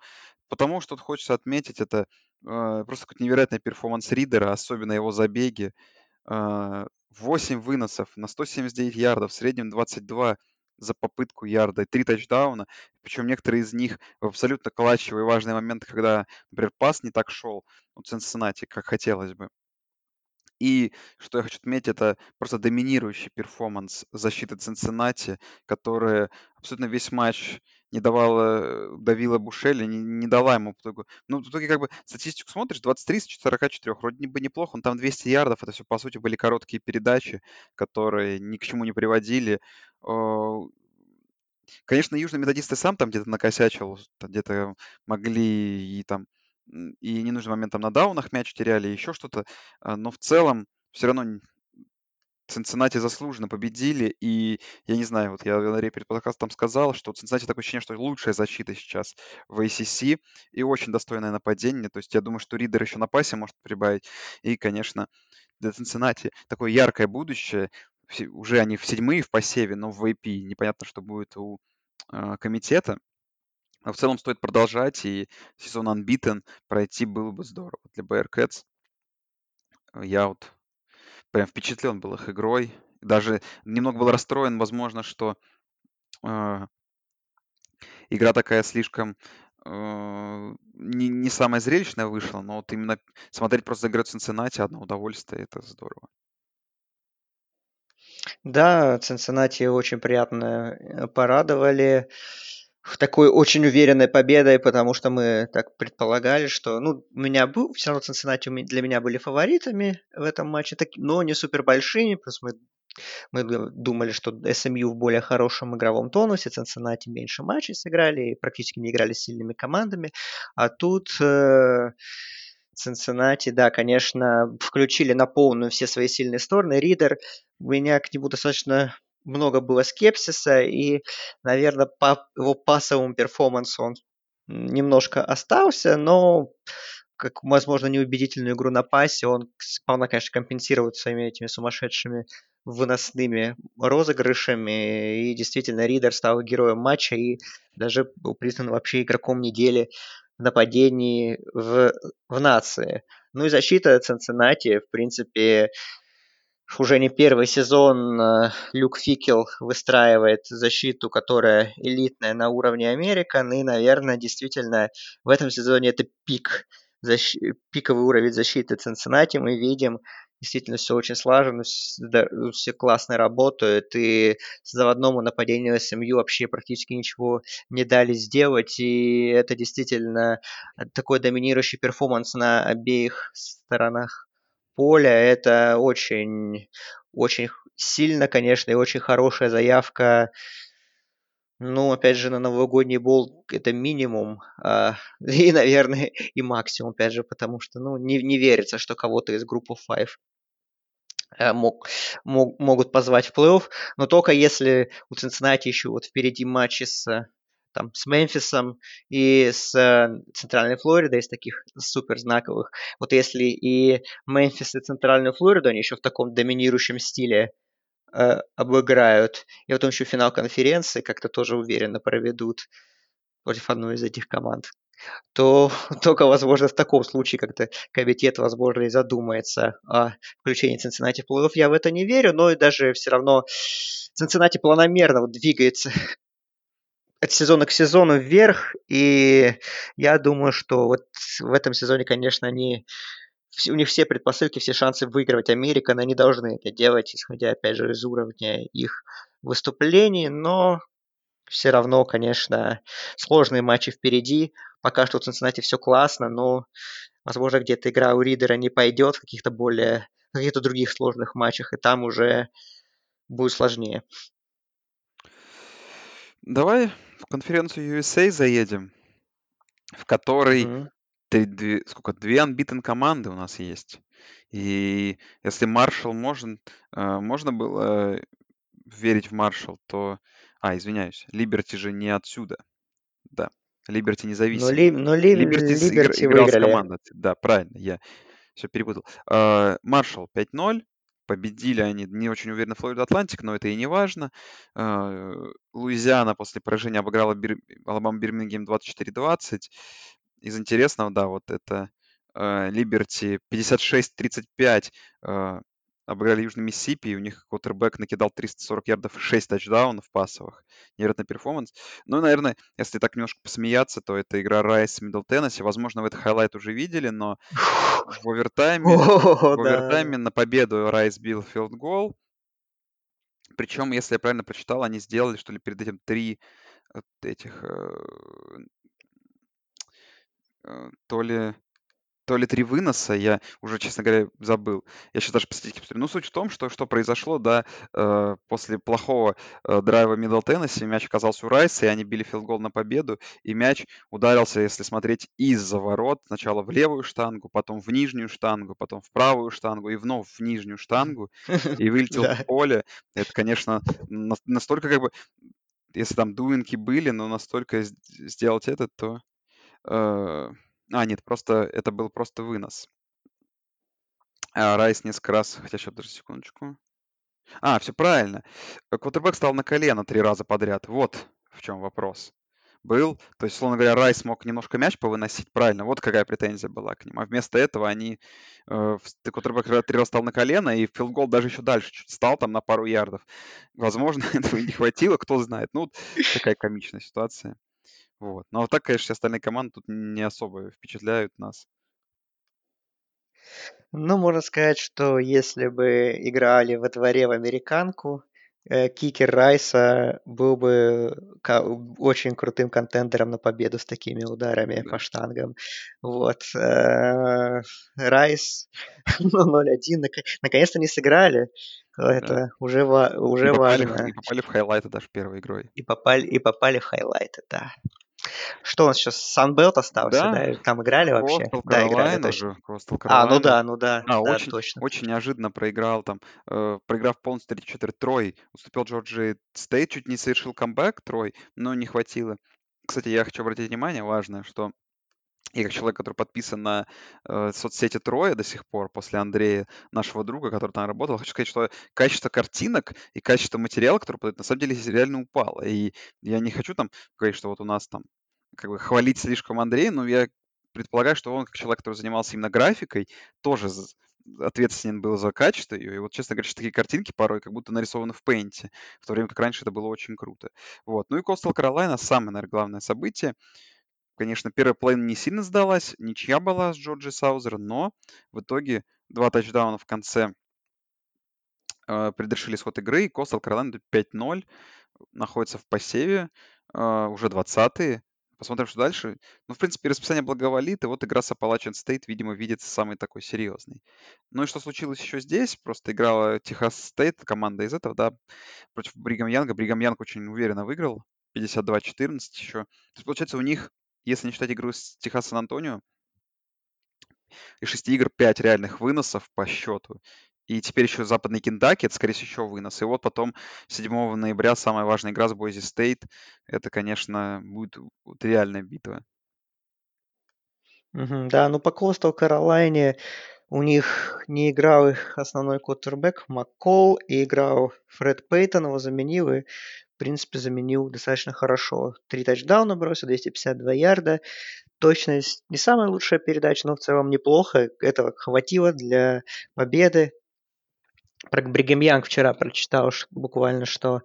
потому что хочется отметить, это э, просто какой-то невероятный performance Ридера, особенно его забеги. Э, 8 выносов на 179 ярдов, в среднем 22 за попытку ярда и 3 тачдауна. Причем некоторые из них в абсолютно клатчевые важные моменты, когда, например, пас не так шел у Цинциннати, как хотелось бы. И что я хочу отметить, это просто доминирующий performance защиты Цинциннати, которая абсолютно весь матч не давала, давила Бушели, не, не дала ему. Ну, в итоге как бы статистику смотришь, 23 из 44, вроде бы неплохо, он там 200 ярдов, это все, по сути, были короткие передачи, которые ни к чему не приводили. Конечно, южные методисты сам там где-то накосячил, где-то могли и там и ненужный момент там на даунах мяч теряли, еще что-то. А, но в целом все равно Цинциннати заслуженно победили, и я не знаю, вот я на перед подкастом сказал, что Цинциннати такое ощущение, что лучшая защита сейчас в ACC, и очень достойное нападение, то есть я думаю, что Ридер еще на пасе может прибавить, и, конечно, для Цинциннати такое яркое будущее, уже они в седьмые в посеве, но в VP непонятно, что будет у э, комитета, но в целом стоит продолжать, и сезон unbeaten пройти было бы здорово для Bearcats. Я вот прям впечатлен был их игрой. Даже немного был расстроен, возможно, что э, игра такая слишком э, не, не самая зрелищная вышла, но вот именно смотреть просто играть в Цинциннати одно удовольствие, это здорово. Да, Цинциннати очень приятно э, порадовали такой очень уверенной победой, потому что мы так предполагали, что, ну, у меня был, все равно Цинциннати для меня были фаворитами в этом матче, но не супер большими, плюс мы мы думали, что СМЮ в более хорошем игровом тонусе, Цинциннати меньше матчей сыграли и практически не играли с сильными командами. А тут э, Цинциннати, да, конечно, включили на полную все свои сильные стороны. Ридер, у меня к нему достаточно много было скепсиса, и, наверное, по его пассовому перформансу он немножко остался, но как, возможно, неубедительную игру на пасе он вполне, конечно, компенсирует своими этими сумасшедшими выносными розыгрышами, и действительно Ридер стал героем матча и даже был признан вообще игроком недели в нападении в, в нации. Ну и защита Цинциннати, в принципе, уже не первый сезон э, Люк Фикел выстраивает защиту, которая элитная на уровне Американ, и, наверное, действительно в этом сезоне это пик, защ... пиковый уровень защиты Цинциннати мы видим. Действительно, все очень слаженно, все классно работают, и заводному нападению СМЮ вообще практически ничего не дали сделать, и это действительно такой доминирующий перформанс на обеих сторонах поля. Это очень, очень сильно, конечно, и очень хорошая заявка. Ну, опять же, на новогодний бол это минимум, а, и, наверное, и максимум, опять же, потому что, ну, не, не верится, что кого-то из группы Five э, мог, мог, могут позвать в плей-офф, но только если у Цинциннати еще вот впереди матчи с там, с Мемфисом и с э, Центральной Флоридой, из таких супер знаковых. Вот если и Мемфис и Центральную Флориду, они еще в таком доминирующем стиле э, обыграют, и потом еще финал конференции как-то тоже уверенно проведут против одной из этих команд, то только, возможно, в таком случае как-то комитет, возможно, и задумается о включении Цинциннати в плей-офф. Я в это не верю, но и даже все равно Цинциннати планомерно двигается от сезона к сезону вверх, и я думаю, что вот в этом сезоне, конечно, они у них все предпосылки, все шансы выигрывать Америка, но они должны это делать, исходя, опять же, из уровня их выступлений, но все равно, конечно, сложные матчи впереди. Пока что в Цинциннати все классно, но, возможно, где-то игра у Ридера не пойдет в каких-то более, каких-то других сложных матчах, и там уже будет сложнее. Давай в конференцию USA заедем, в которой Мгм. три- две, сколько, две unbeaten команды у нас есть. И если Маршалл можно, э, можно было верить в Маршалл, то... А, извиняюсь, Либерти же не отсюда. Да, Либерти Но, независимый. Ли, но Ли- Либерти с- игр- Либерти играл с выиграли. командой. Да, правильно, я все перепутал. А, Маршалл 5-0. Победили они не очень уверенно Флорида Атлантик, но это и не важно. А, Луизиана после поражения обыграла Бир... Алабама Бирмингем 24-20. Из интересного, да, вот это э, Либерти 56-35 э, обыграли Южный Миссисипи, и у них квотербек накидал 340 ярдов и 6 тачдаунов пасовых. Невероятный performance. Ну, и, наверное, если так немножко посмеяться, то это игра Райс Мидл Теннесси. Возможно, вы это highlight уже видели, но в овертайме, в овертайме на победу Райс бил field goal. Причем, если я правильно прочитал, они сделали, что ли, перед этим три этих э, э, то ли то ли три выноса, я уже, честно говоря, забыл. Я сейчас даже по статистике посмотрю. Ну, суть в том, что, что произошло, да, э, после плохого э, драйва Мидл Теннесси мяч оказался у Райса, и они били филдгол на победу, и мяч ударился, если смотреть, из-за ворот. Сначала в левую штангу, потом в нижнюю штангу, потом в правую штангу, и вновь в нижнюю штангу, и вылетел в поле. Это, конечно, на- настолько как бы, если там дуинки были, но настолько сделать это, то... э, а, нет, просто это был просто вынос. А Райс несколько раз, хотя сейчас даже секундочку. А, все правильно. Квотербек стал на колено три раза подряд. Вот в чем вопрос. был. То есть, условно говоря, Райс мог немножко мяч повыносить, правильно, вот какая претензия была к ним. А вместо этого они... Э, Квотербек три раза стал на колено, и филдгол даже еще дальше чуть стал, там на пару ярдов. Возможно, этого и не хватило, кто знает. Ну, такая комичная ситуация. Вот. Но так, конечно, все остальные команды тут не особо впечатляют нас. Ну, можно сказать, что если бы играли во дворе в американку, э, кикер Райса был бы очень крутым contender ом на победу с такими ударами да. по штангам. Вот. Э, Райс, ну, 0-1, наконец-то не сыграли. Это да. уже, уже и попали, важно. И попали в хайлайты даже первой игрой. И попали, и попали в хайлайты, да. Что у нас сейчас? Sun Belt остался, да? да? Там играли вообще? Coastal да, играли точно. Coastal А, ну да, ну да, а, да, очень, точно. Очень неожиданно проиграл там, э, проиграв полностью 3-4 Трой, уступил Джорджия Стейт, чуть не совершил камбэк Трой, но не хватило. Кстати, я хочу обратить внимание, важное, что я как человек, который подписан на э, соцсети Троя до сих пор, после Андрея, нашего друга, который там работал, хочу сказать, что качество картинок и качество материала, который подают, на самом деле реально упало. И я не хочу там говорить, что вот у нас там как бы хвалить слишком Андрея, но я предполагаю, что он, как человек, который занимался именно графикой, тоже ответственен был за качество ее. И вот, честно говоря, такие картинки порой как будто нарисованы в пейнте, в то время как раньше это было очень круто. Вот. Ну и Coastal Carolina самое, наверное, главное событие. Конечно, первая половина не сильно сдалась, ничья была с Джорджи Саузер, но в итоге два тачдауна в конце э, предрешили исход игры, и Coastal Carolina 5-0 находится в посеве, э, уже 20-е. Посмотрим, что дальше. Ну, в принципе, расписание благоволит, и вот игра с Appalachian State, видимо, видится самый такой серьезный. Ну и что случилось еще здесь? Просто играла Техас Стейт, команда из этого, да, против Бригам Янга. Бригам Янг очень уверенно выиграл, 52-14 еще. То есть, получается, у них если не считать игру с Техас Сан-Антонио, из шести игр пять реальных выносов по счету. И теперь еще западный Кентукки, это, скорее всего, еще вынос. И вот потом 7 ноября самая важная игра с Бойзи Стейт. Это, конечно, будет вот реальная битва. Угу, да, ну по Костел Каролайне у них не играл их основной квотербек Маккол, и играл Фред Пейтон, его заменил, и в принципе, заменил достаточно хорошо. Три тачдауна бросил, 252 ярда. Точность не самая лучшая передача, но в целом неплохо. Этого хватило для победы. Про Бригам Янг вчера прочитал буквально, что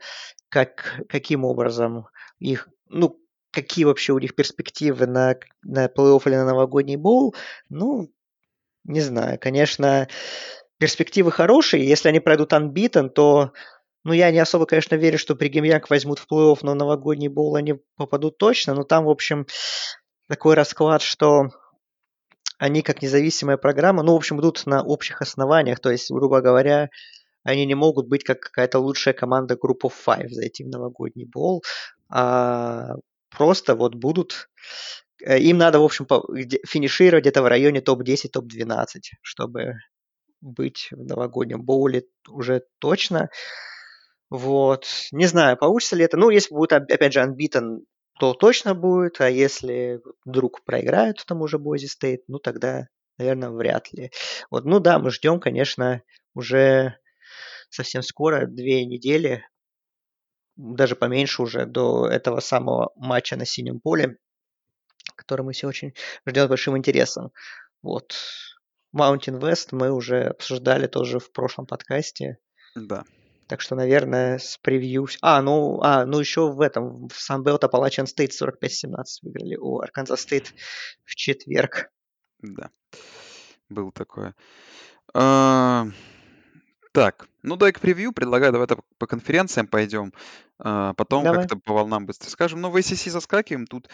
как, каким образом их, ну, какие вообще у них перспективы на, на плей-офф или на новогодний боул. Ну, не знаю, конечно, перспективы хорошие. Если они пройдут unbeaten, то ну, я не особо, конечно, верю, что Бригемьяк возьмут в плей-офф, но новогодний боул они попадут точно. Но там, в общем, такой расклад, что они как независимая программа, ну, в общем, идут на общих основаниях. То есть, грубо говоря, они не могут быть как какая-то лучшая команда группы of Five зайти в новогодний боул. А просто вот будут... Э, им надо, в общем, финишировать где-то в районе топ-10, топ-12, чтобы быть в новогоднем боуле уже точно. Вот. Не знаю, получится ли это. Ну, если будет, опять же, unbeaten, то точно будет. А если вдруг проиграют тому же Бойзи Стейт, ну, тогда, наверное, вряд ли. Вот, ну да, мы ждем, конечно, уже совсем скоро, две недели, даже поменьше уже, до этого самого матча на синем поле, который мы все очень ждем с большим интересом. Вот. Mountain West мы уже обсуждали тоже в прошлом подкасте. Да. Так что, наверное, с превью... А, ну, а, ну еще в этом, в Sunbelt Appalachian State 45-17 выиграли у Arkansas State в четверг. Да, был такое. А, так, ну дай к превью, предлагаю, давай по конференциям пойдем. А, потом Давай. как-то по волнам быстро скажем. Ну, в ACC заскакиваем. Тут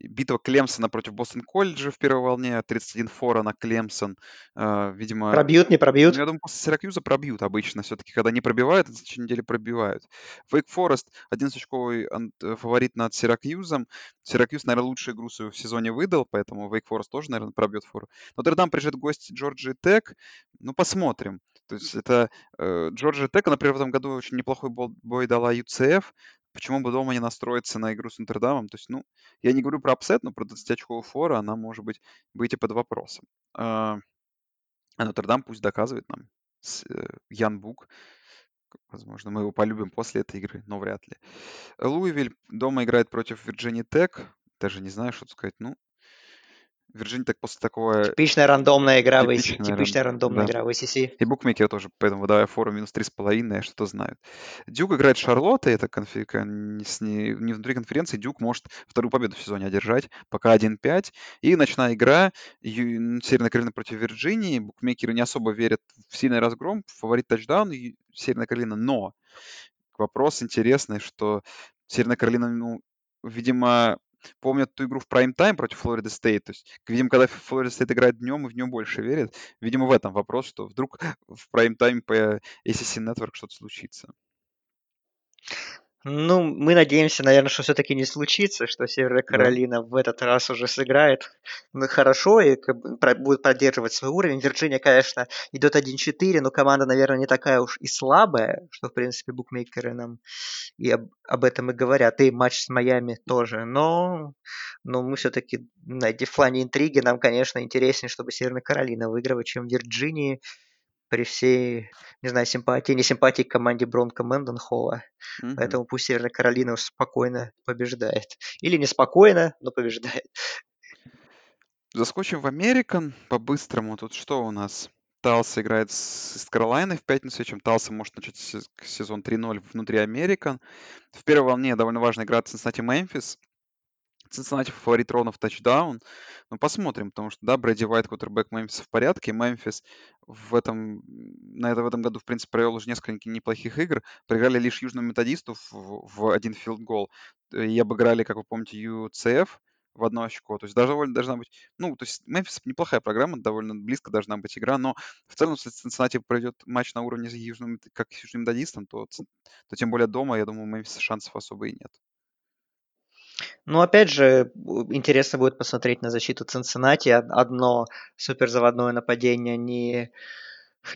битва Клемсона против Бостон Колледжа в первой волне. 31 фора на Клемсон. А, видимо, Пробьют, не пробьют? ну, я думаю, после Сиракьюза пробьют обычно. Все-таки, когда не пробивают, на следующей неделе пробивают. Фейк Форест 11-очковый э, фаворит над Сиракьюзом. Сиракьюз, наверное, лучшую игру свою в сезоне выдал, поэтому Вейк Форест тоже, наверное, пробьет фору. Нотр-Дам приезжает в гости к Джорджия Тек. Ну, посмотрим. То есть это э, Джорджия Тек, например, в этом году очень неплохой бой дала UCF. Почему бы дома не настроиться на игру с Нотр-Дамом? То есть, ну, я не говорю про upset, но про 20-очковую фору она может быть быть и под вопросом. А, а Нотр-Дам пусть доказывает нам. Э, Ян Бук Возможно, мы его полюбим после этой игры, но вряд ли. Луивиль дома играет против Вирджинии Тек. Даже не знаю, что сказать. Ну, Вирджиния так после такого... Типичная рандомная игра в ACC. Типичная ран- рандомная да. игра в ACC. И букмекеры тоже, поэтому выдавая фору минус 3,5, что-то знают. Дюк играет Шарлотта, это конфи... кон- не, с- не- не внутри конференции. Дюк может вторую победу в сезоне одержать, пока 1-5. И ночная игра Ю- м, Северная Каролина против Вирджинии. Букмекеры не особо верят в сильный разгром, фаворит тачдаун Северная Каролина. Но вопрос интересный, что Северная Каролина, ну, видимо, помнят ту игру в прайм-тайм против Флорида Стейт. То есть, видимо, когда Флорида Стейт играет днем, и в нее больше верят. Видимо, в этом вопрос, что вдруг в прайм-тайм по ACC Network что-то случится. Ну, мы надеемся, наверное, что все-таки не случится, что Северная Да. Каролина в этот раз уже сыграет ну, хорошо и как бы про- будет поддерживать свой уровень. Вирджиния, конечно, идет 1-4, но команда, наверное, не такая уж и слабая, что, в принципе, букмекеры нам и об, об этом и говорят. И матч с Майами тоже. Но, но мы все-таки на эти флане интриги нам, конечно, интереснее, чтобы Северная Каролина выиграла, чем Вирджинии при всей, не знаю, симпатии, не симпатии к команде Бронко Мэнденхолла. Мгм. Поэтому пусть Северная Каролина уж спокойно побеждает. Или неспокойно, но побеждает. Заскочим в Американ по-быстрому. Тут что у нас? Талс играет с, Каролиной в пятницу, чем Талса может начать се- сезон 3-0 внутри Американ. В первой волне довольно важная игра Цинциннати Мемфис. Цинциннати фаворит ровно в тачдаун. Ну, посмотрим, потому что, да, Брэди Уайт, кутербэк Мемфиса в порядке. Мемфис в этом, на это, в этом году, в принципе, провел уже несколько неплохих игр. Проиграли лишь Южному методисту в, в один филд-гол. И обыграли, как вы помните, UCF в одно очко. То есть даже довольно должна быть... Ну, то есть Мемфис неплохая программа, довольно близко должна быть игра, но в целом, если Цинциннати пройдет матч на уровне с Южным, как с Южным методистом, то, то тем более дома, я думаю, у Мемфиса шансов особо и нет. Ну, опять же, интересно будет посмотреть на защиту Цинциннати. Од- Одно суперзаводное нападение они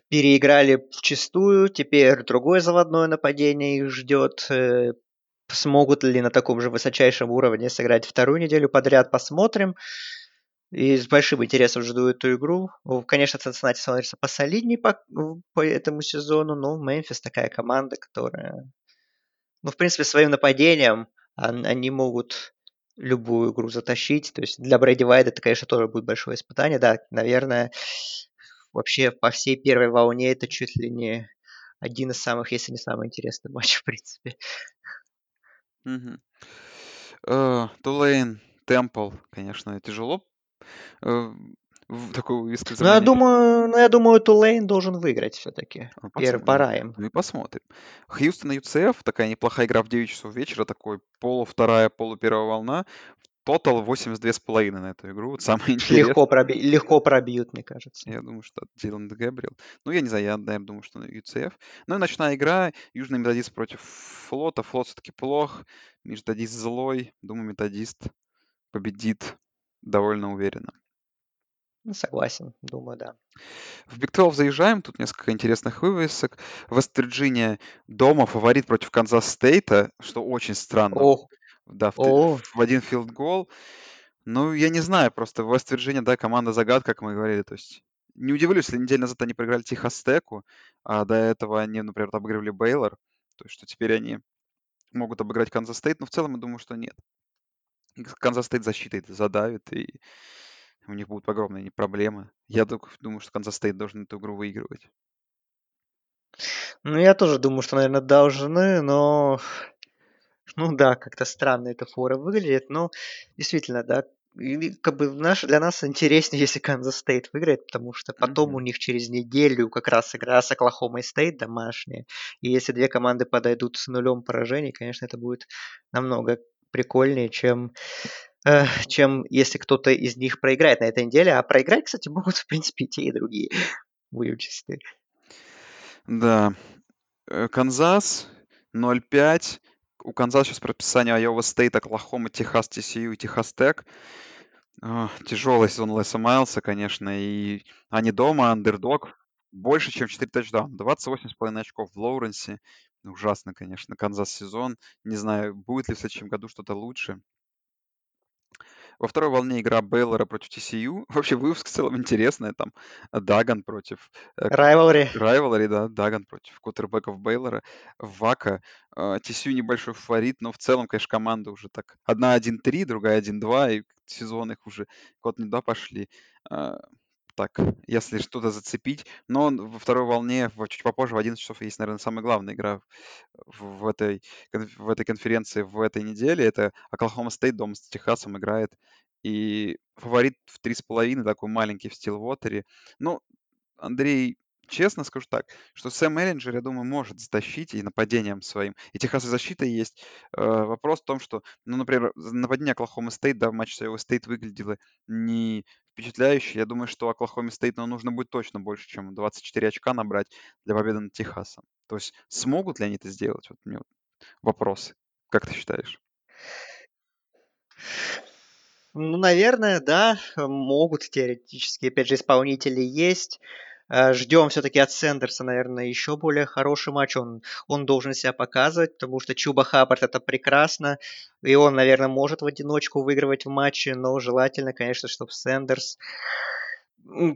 переиграли вчистую, теперь другое заводное нападение их ждет. Э, Смогут ли на таком же высочайшем уровне сыграть вторую неделю подряд, посмотрим. И с большим интересом жду эту игру. Конечно, Цинциннати смотрится посолиднее по, по этому сезону, но Мемфис такая команда, которая ну, в принципе, своим нападением они могут любую игру затащить. То есть для Брэди Вайда это, конечно, тоже будет большое испытание. Да, наверное, вообще по всей первой волне это чуть ли не один из самых, если не самый интересный матч, в принципе. Э, Тулейн, Темпл, конечно, тяжело. Такое Ну, я высказывание. думаю, ну, я думаю, Тулейн должен выиграть все-таки. Ну, Первый посмотрим. пора им. Ну и посмотрим. Хьюстон и UCF, такая неплохая игра в 9 часов вечера, такой полу вторая, полу первая волна. Тотал 82,5 на эту игру. Вот самое интересное. Легко, проби... Легко пробьют, мне кажется. Я думаю, что Дилан Гэбриэл. Ну, я не знаю, я, наверное, думаю, что UCF. Ну и ночная игра. Южный методист против флота. Флот все-таки плох. Методист злой. Думаю, методист победит довольно уверенно. Ну, согласен, думаю, да. В Big 12 заезжаем. Тут несколько интересных вывесок. Вест-Вирджиния дома фаворит против Канзас Стейта, что очень странно. О, Да, в, о, в один филд гол. Ну, я не знаю, просто Вест-Вирджиния, да, команда загадка, как мы говорили. То есть не удивлюсь, если неделю назад они проиграли Техас Теку, а до этого они, например, обыгрывали Бейлор. То есть что теперь они могут обыграть Канзас Стейт, но в целом я думаю, что нет. Канзас Стейт защитой задавит, и у них будут огромные проблемы. Я только думаю, что Канзас Стейт должен эту игру выигрывать. Ну, я тоже думаю, что, наверное, должны, но... Ну да, как-то странно эта фора выглядит, но действительно, да, и как бы наш, для нас интереснее, если Канзас Стейт выиграет, потому что потом Мгм. у них через неделю как раз игра с Оклахомой Стейт домашняя, и если две команды подойдут с нулем поражений, конечно, это будет намного прикольнее, чем, чем если кто-то из них проиграет на этой неделе, а проиграть, кстати, могут, в принципе, и те, и другие, будем честны. Да. Э, Канзас 0-5. У Канзаса сейчас расписание Айова Стейт, Оклахома, Техас, TCU и Техас Тек. А, Тяжелый сезон Леса Майлса, конечно, и они дома, андердог. Больше, чем 4 тачдауна. 28,5 очков в Лоуренсе. Ужасно, конечно, Канзас сезон. Не знаю, будет ли в следующем году что-то лучше. Во второй волне игра Бейлора против TCU. Вообще выпуск в целом интересный. Там Даган против... Райвелри. Райвелри, да. Даган против кутербеков Бейлора. Вака. TCU небольшой фаворит, но в целом, конечно, команда уже так... Одна 1-3, другая 1-2, и сезон их уже год не два пошли так, если что-то зацепить. Но во второй волне, чуть попозже, в 11 часов, есть, наверное, самая главная игра в, в, этой, в этой конференции в этой неделе. Это Оклахома Стейт дома с Техасом играет. И фаворит в 3,5, такой маленький в Стилвотере. Ну, Андрей честно скажу так, что Сэм Эллинджер, я думаю, может затащить и нападением своим. И у Техаса защита есть. Э, вопрос в том, что, ну, например, нападение Оклахома Стейт, да, в матче с Айова Стейт выглядело не впечатляюще. Я думаю, что Оклахоме Стейт ну, нужно будет точно больше, чем 24 очка набрать для победы над Техасом. То есть смогут ли они это сделать? Вот мне вот вопросы. Как ты считаешь? Ну, наверное, да, могут теоретически. Опять же, исполнители есть. Э, Ждем все-таки от Сендерса, наверное, еще более хороший матч. Он, он должен себя показывать, потому что Чуба Хаббард это прекрасно. И он, наверное, может в одиночку выигрывать в матче, но желательно, конечно, чтобы Сендерс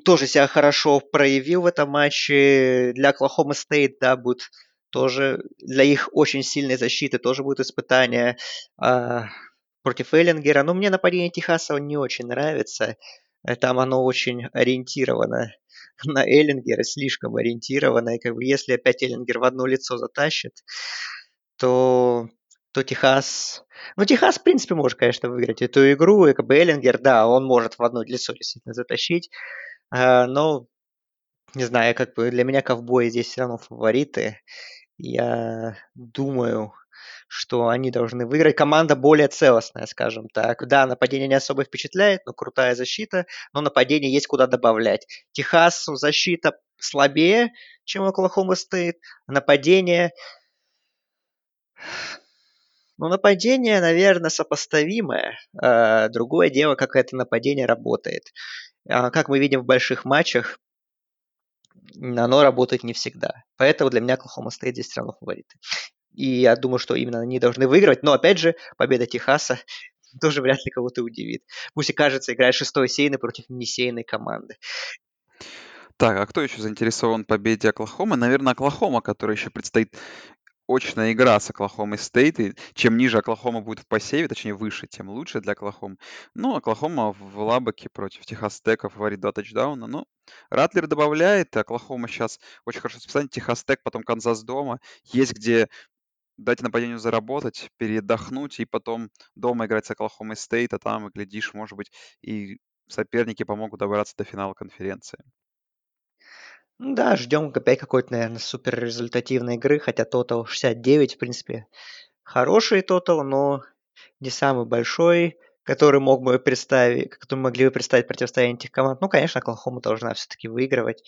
тоже себя хорошо проявил в этом матче. Для Оклахома Стейт, да, будет тоже для их очень сильной защиты тоже будет испытание а, против Эллингера. Но мне нападение Техаса не очень нравится. Там оно очень ориентировано на Эллингера, слишком ориентирована. И как бы если опять Эллингер в одно лицо затащит, то, то Техас... Ну, Техас, в принципе, может, конечно, выиграть эту игру. И как бы Эллингер, да, он может в одно лицо действительно затащить. А, но, не знаю, как бы для меня ковбои здесь все равно фавориты. Я думаю, что они должны выиграть. Команда более целостная, скажем так. Да, нападение не особо впечатляет, но крутая защита, но нападение есть куда добавлять. Техасу защита слабее, чем Оклахома Стейт. Нападение... Ну, нападение, наверное, сопоставимое. А, другое дело, как это нападение работает. А, как мы видим в больших матчах, оно работает не всегда. Поэтому для меня Оклахома Стейт здесь все равно фавориты. И я думаю, что именно они должны выигрывать. Но опять же, победа Техаса тоже вряд ли кого-то удивит. Пусть и кажется, играет шестой сеяный против несеяной команды. Так, а кто еще заинтересован в победе Оклахомы? Наверное, Оклахома, которая еще предстоит очная игра с Оклахомой Стейт, и чем ниже Оклахома будет в посеве, точнее выше, тем лучше для Оклахомы. Ну, Оклахома в Лаббоке против Техас Тека фаворит два тачдауна. Ну, Ратлер добавляет, Оклахома сейчас очень хорошо расписание, Техас Тек, потом Канзас дома. Есть где дать нападению заработать, передохнуть и потом дома играть с Оклахомой Стейт, а там, глядишь, может быть, и соперники помогут добраться до финала конференции. Ну да, ждем опять какой-то, наверное, супер результативной игры, хотя тотал 69, в принципе, хороший тотал, но не самый большой, который мог бы представить, который могли бы представить противостояние этих команд. Ну, конечно, Оклахома должна все-таки выигрывать.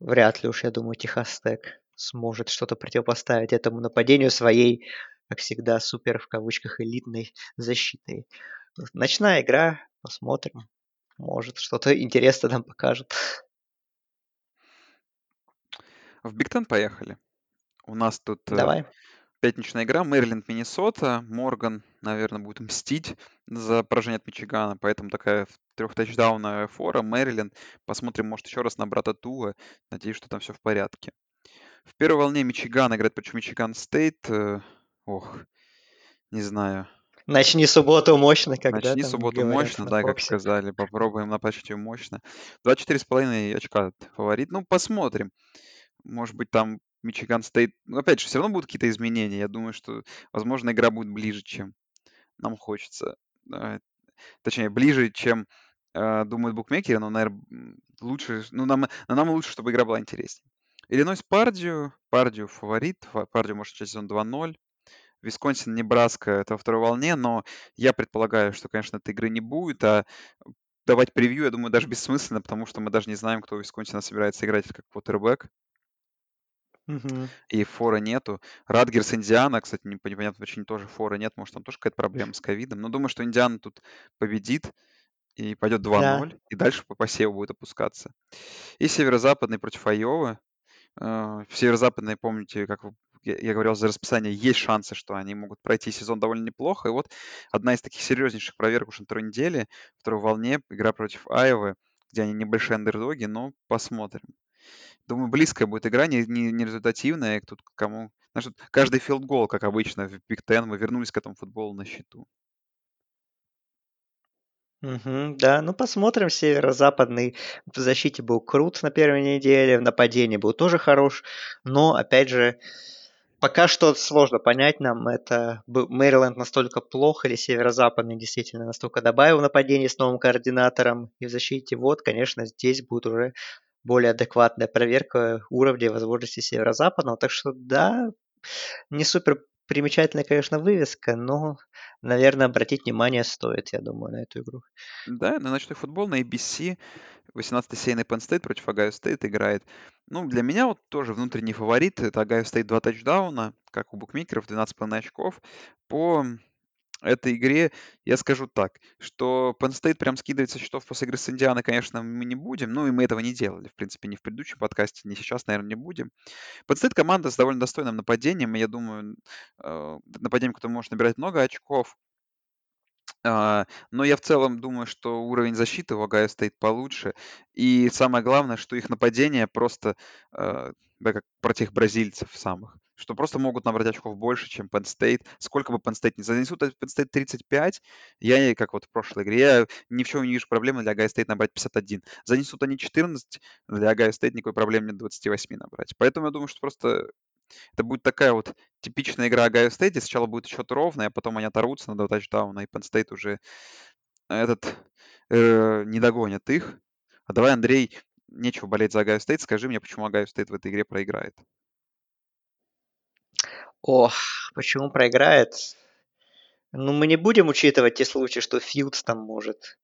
Вряд ли уж, я думаю, Техас Тек сможет что-то противопоставить этому нападению своей, как всегда, супер в кавычках элитной защитой. Ночная игра, посмотрим. Может, что-то интересное нам покажет. В Big Ten поехали. У нас тут э, Давай. пятничная игра. Мэриленд, Миннесота. Морган, наверное, будет мстить за поражение от Мичигана. Поэтому такая трехтачдаунная фора. Мэриленд. Посмотрим, может, еще раз на брата Туа. Надеюсь, что там все в порядке. В первой волне Мичиган играет против Мичиган Стейт. Э, ох, не знаю. Начни субботу мощно, когда Начни субботу мощно, да, как сказали. Попробуем напачить ее мощно. 24,5 очка фаворит. Ну, посмотрим. Может быть, там Мичиган Стейт... Ну, опять же, все равно будут какие-то изменения. Я думаю, что, возможно, игра будет ближе, чем нам хочется. Точнее, ближе, чем э, думают букмекеры, но, наверное, лучше... Ну, нам, нам лучше, чтобы игра была интереснее. Иллинойс Пардию. Пардию фаворит. Пардию может начать сезон 2-0. Висконсин, Небраска это во второй волне, но я предполагаю, что, конечно, этой игры не будет, а давать превью, я думаю, даже бессмысленно, потому что мы даже не знаем, кто у Висконсина собирается играть как квотербек. Угу. И фора нету. Радгерс, Индиана, кстати, не, по непонятной причине тоже фора нет. Может, там тоже какая-то проблема с ковидом. Но думаю, что Индиана тут победит и пойдет 2-0, да. и дальше по посеву будет опускаться. И северо-западный против Айовы. Э, в северо-западной, помните, как я, говорил за расписание, есть шансы, что они могут пройти сезон довольно неплохо. И вот одна из таких серьезнейших проверок уже на второй неделе, второй волне, игра против Айвы, где они небольшие андердоги, но посмотрим. Думаю, близкая будет игра, не, не, не результативная. Тут кому... Знаешь, каждый field goal, как обычно, в Big Ten, мы вернулись к этому футболу на счету. Угу, да, ну посмотрим. Северо-западный в защите был крут на первой неделе, в нападении был тоже хорош. Но, опять же, пока что сложно понять нам, это Мэриленд настолько плохо или северо-западный действительно настолько добавил нападение с новым координатором и в защите. Вот, конечно, здесь будет уже более адекватная проверка уровня и возможностей северо-западного. Так что да, не супер примечательная, конечно, вывеска, но, наверное, обратить внимание стоит, я думаю, на эту игру. Да, на ночной футбол на ABC 18-й сеяный Penn State против Огайо Стейт играет. Ну, для меня вот тоже внутренний фаворит. Это Огайо Стейт 2 тачдауна, как у букмекеров, 12,5 очков. По этой игре я скажу так, что Penn State прям скидывать со счетов после игры с Индианой, конечно, мы не будем. Ну, и мы этого не делали, в принципе, ни в предыдущем подкасте, ни сейчас, наверное, не будем. Penn State команда с довольно достойным нападением. Я думаю, э, нападением, которое может набирать много очков. А, но я в целом думаю, что уровень защиты у Огайо стоит получше. И самое главное, что их нападение просто, э, да, как против бразильцев самых что просто могут набрать очков больше, чем Penn State. Сколько бы Penn State не занесут, Penn State 35, я, как вот в прошлой игре, я ни в чем не вижу проблемы для Ohio State набрать 51. Занесут они 14, для Ohio State никакой проблемы нет 28 набрать. Поэтому я думаю, что просто это будет такая вот типичная игра Ohio State, сначала будет счет ровный, а потом они оторвутся на два тачдауна, и Penn State уже этот э, не догонит их. А давай, Андрей, нечего болеть за Ohio State, скажи мне, почему Ohio State в этой игре проиграет. Ох, почему проиграет? Ну, мы не будем учитывать те случаи, что Филдс там может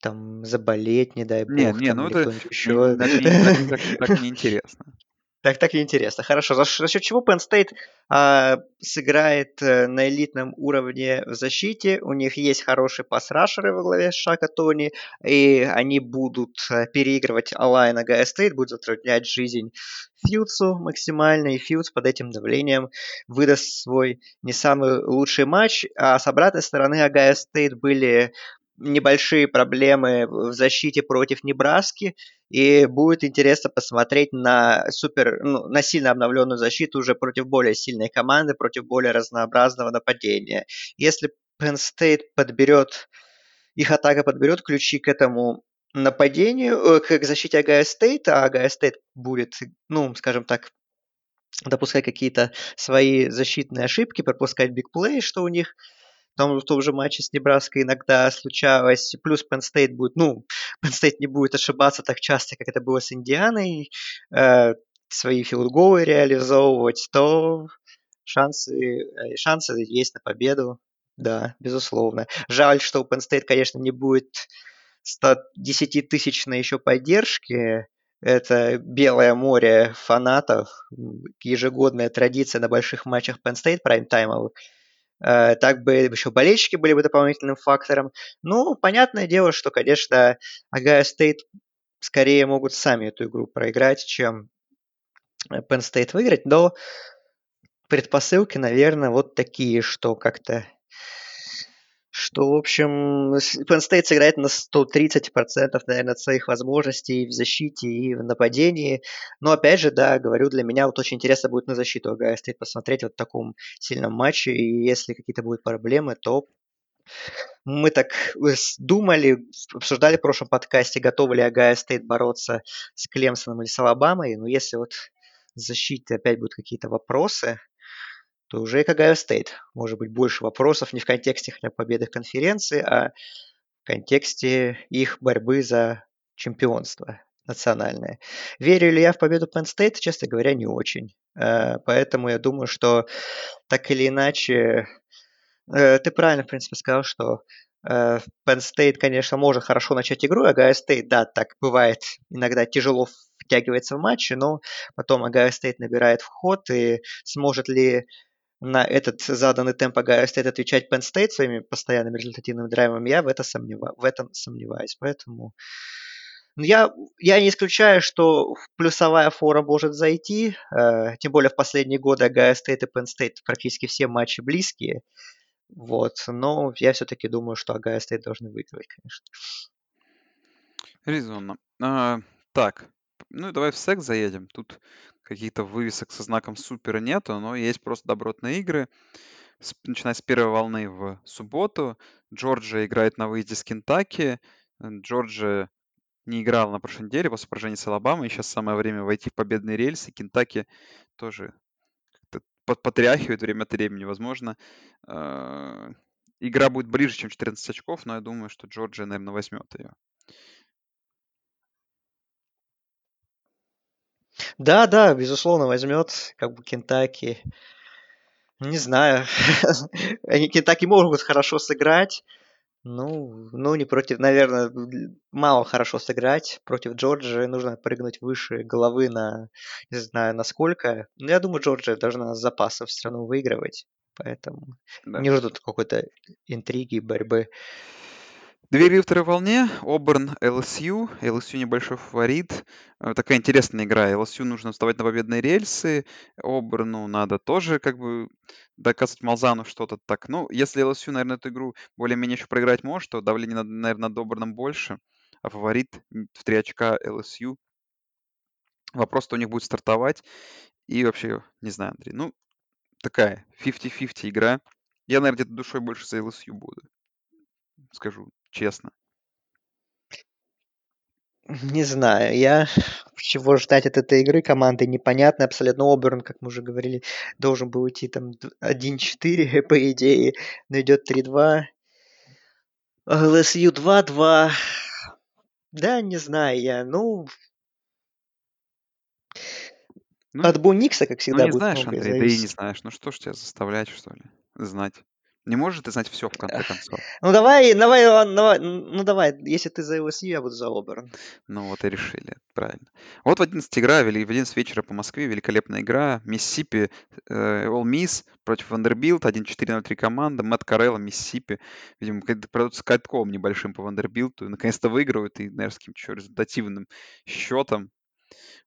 там заболеть, не дай бог. Не, не, ну это еще. Так, так, так, так неинтересно. Так, так и интересно. Хорошо. За, за счет чего Penn State а, сыграет э, на элитном уровне в защите? У них есть хорошие пас-рашеры во главе с Шака Тони, и они будут э, переигрывать O-line Огайо Стейт, будут затруднять жизнь Филдсу максимально, и Филдс под этим давлением выдаст свой не самый лучший матч. А с обратной стороны Огайо Стейт были небольшие проблемы в защите против Небраски, и будет интересно посмотреть на супер, ну, на сильно обновленную защиту уже против более сильной команды, против более разнообразного нападения. Если Penn State подберет, их атака подберет ключи к этому нападению, э, к защите Огайо Стейт, а Огайо Стейт будет, ну, скажем так, допускать какие-то свои защитные ошибки, пропускать big play, что у них там в том же матче с Небраской иногда случалось. Плюс Penn State будет, ну, Penn State не будет ошибаться так часто, как это было с Индианой, э, свои филдголы реализовывать, то шансы, э, шансы есть на победу. Да, безусловно. Жаль, что у Penn State, конечно, не будет 110-тысячной еще поддержки. Это белое море фанатов, ежегодная традиция на больших матчах Penn State прайм-таймовых. Э, так бы еще болельщики были бы дополнительным фактором. Ну, понятное дело, что, конечно, Огайо Стейт скорее могут сами эту игру проиграть, чем Penn State выиграть, но предпосылки, наверное, вот такие, что как-то что, в общем, Penn State сыграет на 130%, наверное, своих возможностей в защите и в нападении. Но, опять же, да, говорю, для меня вот очень интересно будет на защиту Огайо Стейт посмотреть вот в таком сильном матче. И если какие-то будут проблемы, то мы так думали, обсуждали в прошлом подкасте, готовы ли Огайо Стейт бороться с Клемсоном или с Алабамой. Но если вот защите опять будут какие-то вопросы, то уже и к Огайо Стейт. Может быть, больше вопросов не в контексте хотя победы конференции, а в контексте их борьбы за чемпионство национальное. Верю ли я в победу Penn State? Честно говоря, не очень. Э, поэтому я думаю, что так или иначе... Э, ты правильно, в принципе, сказал, что э, Penn State, конечно, может хорошо начать игру, а Ohio State, да, так бывает, иногда тяжело втягивается в матчи, но потом Ohio State набирает ход, и сможет ли на этот заданный темп Огайо Стейт отвечать Penn State своими постоянными результативными драйвами, я в, это сомнева... в этом сомневаюсь. Поэтому Ну, я, я не исключаю, что плюсовая фора может зайти, э, тем более в последние годы Огайо Стейт и Penn State практически все матчи близкие. Вот, но я все-таки думаю, что Огайо Стейт должны выигрывать, конечно. Резонно. А, так, ну давай в секс заедем. Тут каких-то вывесок со знаком супера нету, но есть просто добротные игры. С- начиная с первой волны в субботу. Джорджия играет на выезде с Кентаки. Джорджия не играла на прошлой неделе после поражения с Алабамой. Сейчас самое время войти в победные рельсы. Кентаки тоже потряхивает время от времени. Возможно, э, игра будет ближе, чем 14 очков, но я думаю, что Джорджия, наверное, возьмет ее. Да, да, безусловно, возьмет как бы Кентаки. Не знаю. Они Кентаки могут хорошо сыграть. Ну, ну, не против, наверное, мало хорошо сыграть. Против Джорджии нужно прыгнуть выше головы на, не знаю, на сколько. Но я думаю, Джорджия должна с запасов все равно выигрывать. Поэтому Да. не ждут какой-то интриги, борьбы. Две второй волне. Оберн, ЛСЮ. ЛСЮ небольшой фаворит. Э, Такая интересная игра. ЛСЮ нужно вставать на победные рельсы. Оберну надо тоже как бы доказывать Малзану что-то так. Ну, если ЛСЮ, наверное, эту игру более-менее еще проиграть может, то давление, над- наверное, над Оберном больше. А фаворит в 3 очка ЛСЮ. Вопрос, кто у них будет стартовать. И вообще, не знаю, Андрей. Ну, такая 50-50 игра. Я, наверное, где-то душой больше за ЛСЮ буду. Скажу честно. Не знаю, я чего ждать от этой игры команды непонятно абсолютно. Оберн, как мы уже говорили, должен был идти там д- 1-4 по идее, но идет 3-2. ЛСЮ 2-2. Да, не знаю я. Ну, Ну, от Буникса, как Ну, всегда, не будет знаешь, многое Андрей, да и не знаешь. Ну что ж тебя заставлять, что ли, знать? Не можешь ты знать все в конце концов. Ну давай, давай, давай, ну давай, если ты за ЛСЮ, я буду за Оберн. Ну вот и решили, правильно. Вот в 11 игра, в 11 вечера по Москве, великолепная игра. Миссисипи, э, Ole Miss против Вандербилт, 1-4-0-3 команда. Мэтт Коррал, Миссисипи. Видимо, пройдут с катком небольшим по Вандербилту. Наконец-то выигрывают, и, наверное, с каким-то результативным счетом.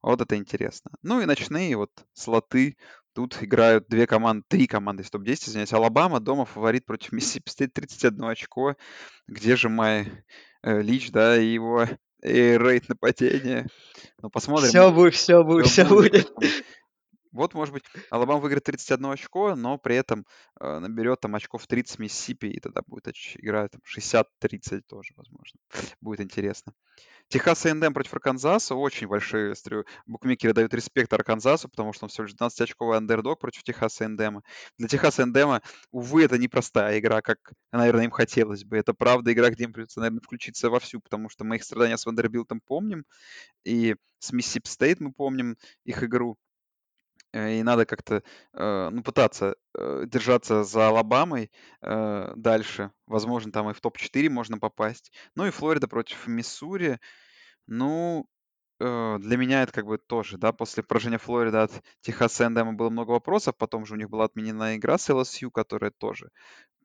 Вот это интересно. Ну и ночные вот слоты. Тут играют две команды, три команды из топ-10, извиняюсь. Алабама дома фаворит против Миссисипи Стейт 31 очко. Где же Майк Лич, да, и его air raid нападения. Ну, посмотрим. Все будет, все будет, все Всё будет. посмотрим. Вот, может быть, Алабама выиграет 31 очко, но при этом э, наберет там очков 30 Миссисипи, и тогда будет оч- игра там 60-30 тоже, возможно. Будет интересно. Техас A&M против Арканзаса. Очень большие, я смотрю, букмекеры дают респект Арканзасу, потому что он всего лишь 12-очковый андердог против Техаса A&M. Для Техаса A&M, увы, это непростая игра, как, наверное, им хотелось бы. Это правда игра, где им придется, наверное, включиться вовсю, потому что мы их страдания с Вандербилтом помним, и с Миссисипи Стейт мы помним их игру. И надо как-то э, ну, пытаться э, держаться за Алабамой э, дальше. Возможно, там и в топ-4 можно попасть. Ну и Флорида против Миссури. Ну, для меня это как бы тоже, да, после поражения Флориды от Техаса Эндема было много вопросов, потом же у них была отменена игра с LSU, которая тоже